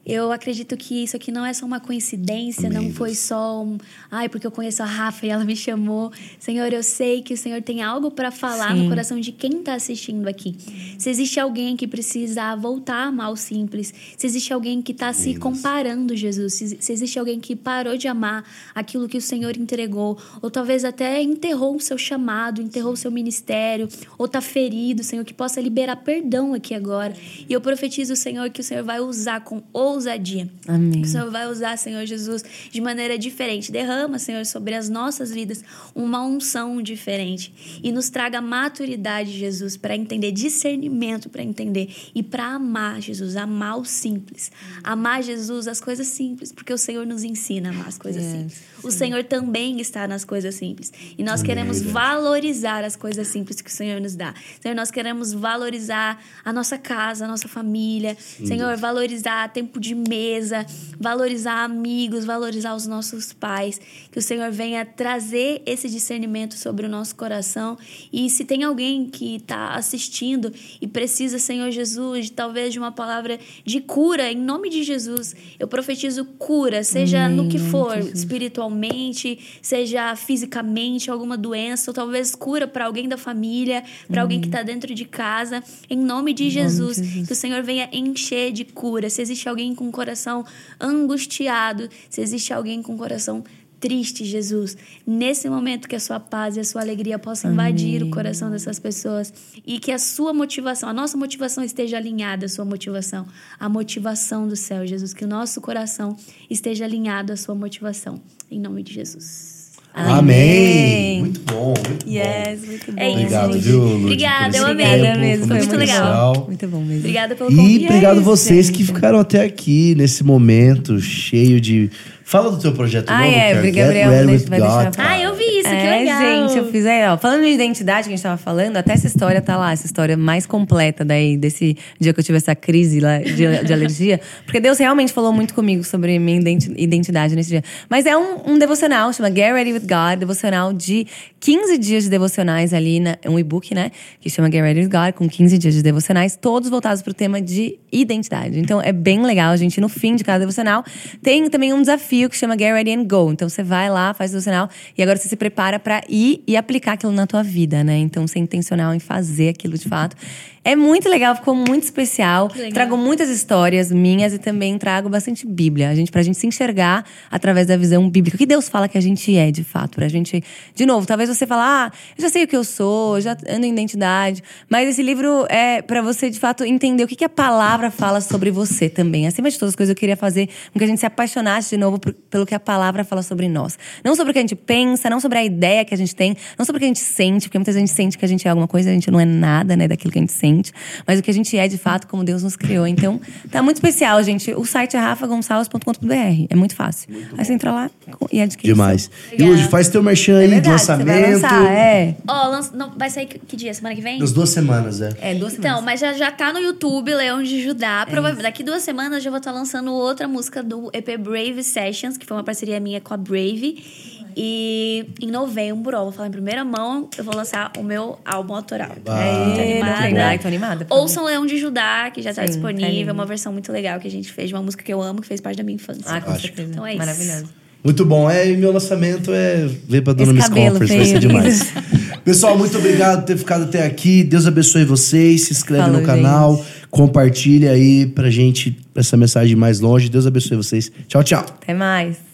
Eu acredito que isso aqui não é só uma coincidência, Amém, não foi Deus. só um, ai, porque eu conheço a Rafa e ela me chamou. Senhor, eu sei que o Senhor tem algo para falar no Sim. coração de quem está assistindo aqui. Se existe alguém que precisa voltar a amar o simples, se existe alguém que está se comparando, Jesus, se, se existe alguém que parou de amar aquilo que o Senhor entregou, ou talvez até enterrou o seu chamado, enterrou o seu ministério, ou está ferido, Senhor, que possa liberar perdão aqui agora. E eu profetizo, Senhor, que o Senhor vai usar com ousadia. Amém. Que o Senhor vai usar, Senhor Jesus, de maneira diferente. Derrama, Senhor, sobre as nossas vidas uma unção diferente. E nos traga maturidade, Jesus, para entender, discernimento para entender. E para amar, Jesus, amar o simples. Amar, Jesus, as coisas simples, porque o Senhor nos ensina a amar as coisas Yes. simples. O Senhor também está nas coisas simples. E nós Amém, queremos valorizar as coisas simples que o Senhor nos dá. Senhor, nós queremos valorizar a nossa casa, a nossa família. Senhor, valorizar tempo de mesa, valorizar amigos, valorizar os nossos pais. Que o Senhor venha trazer esse discernimento sobre o nosso coração. E se tem alguém que está assistindo e precisa, Senhor Jesus, talvez de uma palavra de cura, em nome de Jesus, eu profetizo cura, seja Amém, no que nome for, de espiritualmente, seja fisicamente, alguma doença, ou talvez cura para alguém da família, para alguém que está dentro de casa. Em nome de Jesus, Jesus. que o Senhor venha encher de cura. Se existe alguém com o coração angustiado, se existe alguém com o coração triste, Jesus, nesse momento que a sua paz e a sua alegria possam invadir o coração dessas pessoas e que a sua motivação, a nossa motivação esteja alinhada à sua motivação, a motivação do céu, Jesus, que o nosso coração esteja alinhado à sua motivação, em nome de Jesus. Amém. Amém. Muito bom, muito Yes, muito bom. É isso, Obrigado, gente. viu, Lud, Obrigada, eu amei. Obrigada mesmo, foi muito legal. Muito bom mesmo. Obrigada pelo E convite. obrigado isso, vocês que gente. ficaram até aqui nesse momento cheio de. Fala do teu projeto Ah, novo, é, cara. Get Gabriel, Ready vai with deixar- vai God. Ah, eu vi isso, que é, legal. gente, eu fiz aí, ó. Falando em identidade que a gente tava falando, até essa história tá lá, essa história mais completa daí, desse dia que eu tive essa crise lá de, de alergia. Porque Deus realmente falou muito comigo sobre minha identi- identidade nesse dia. Mas é um, um devocional, chama Get Ready with God, devocional de 15 dias de devocionais ali, na, um e-book, né? Que chama Get Ready with God, com 15 dias de devocionais, todos voltados pro tema de identidade. Então é bem legal, a gente, no fim de cada devocional, tem também um desafio que chama Get Ready and Go. Então você vai lá, faz o devocional e agora você se prepara pra ir e aplicar aquilo na tua vida, né? Então ser intencional em fazer aquilo de fato. É muito legal, ficou muito especial. Trago muitas histórias minhas e também trago bastante Bíblia. A gente, pra gente se enxergar através da visão bíblica. O que Deus fala que a gente é, de fato. Pra gente. De novo, talvez você fale, ah, eu já sei o que eu sou, já ando em identidade. Mas esse livro é pra você, de fato, entender o que, que a palavra fala sobre você também. Acima de todas as coisas, eu queria fazer com que a gente se apaixonasse de novo por- pelo que a palavra fala sobre nós. Não sobre o que a gente pensa, não sobre a ideia que a gente tem, não sobre o que a gente sente, porque muitas vezes a gente sente que a gente é alguma coisa, a gente não é nada, né, daquilo que a gente sente, mas o que a gente é de fato, como Deus nos criou. Então, tá muito especial, gente. O site é rafagonçalves.com.br. É muito fácil. Aí você entra lá e adquire. Demais. E hoje faz teu merchan aí É de verdade, você lançamento. vai lançar, é. Ó, lança- não, vai sair que, que dia? Semana que vem? Das duas semanas, é. É, duas Então, semanas. mas já, já tá no YouTube, Leão de É Judá. Provavelmente daqui duas semanas eu já vou estar lançando outra música do EP Brave Sessions, que foi uma parceria minha com a Brave. E em novembro, ó, vou falar em primeira mão, eu vou lançar o meu álbum autoral. Muito É, animada. Tô animada. pra Ouçam Leão de Judá, que já tá Sim, tá disponível. lindo. uma versão muito legal que a gente fez de uma música que eu amo, que fez parte da minha infância. Ah, com certeza. Então é isso. Maravilhoso. Muito bom. É, e meu lançamento é ver pra Dona Miss Conference, vai ser demais. Pessoal, muito obrigado por ter ficado até aqui. Deus abençoe vocês. Se inscreve Falou, no canal, gente. compartilha aí pra gente essa mensagem mais longe. Deus abençoe vocês. Tchau, tchau. Até mais.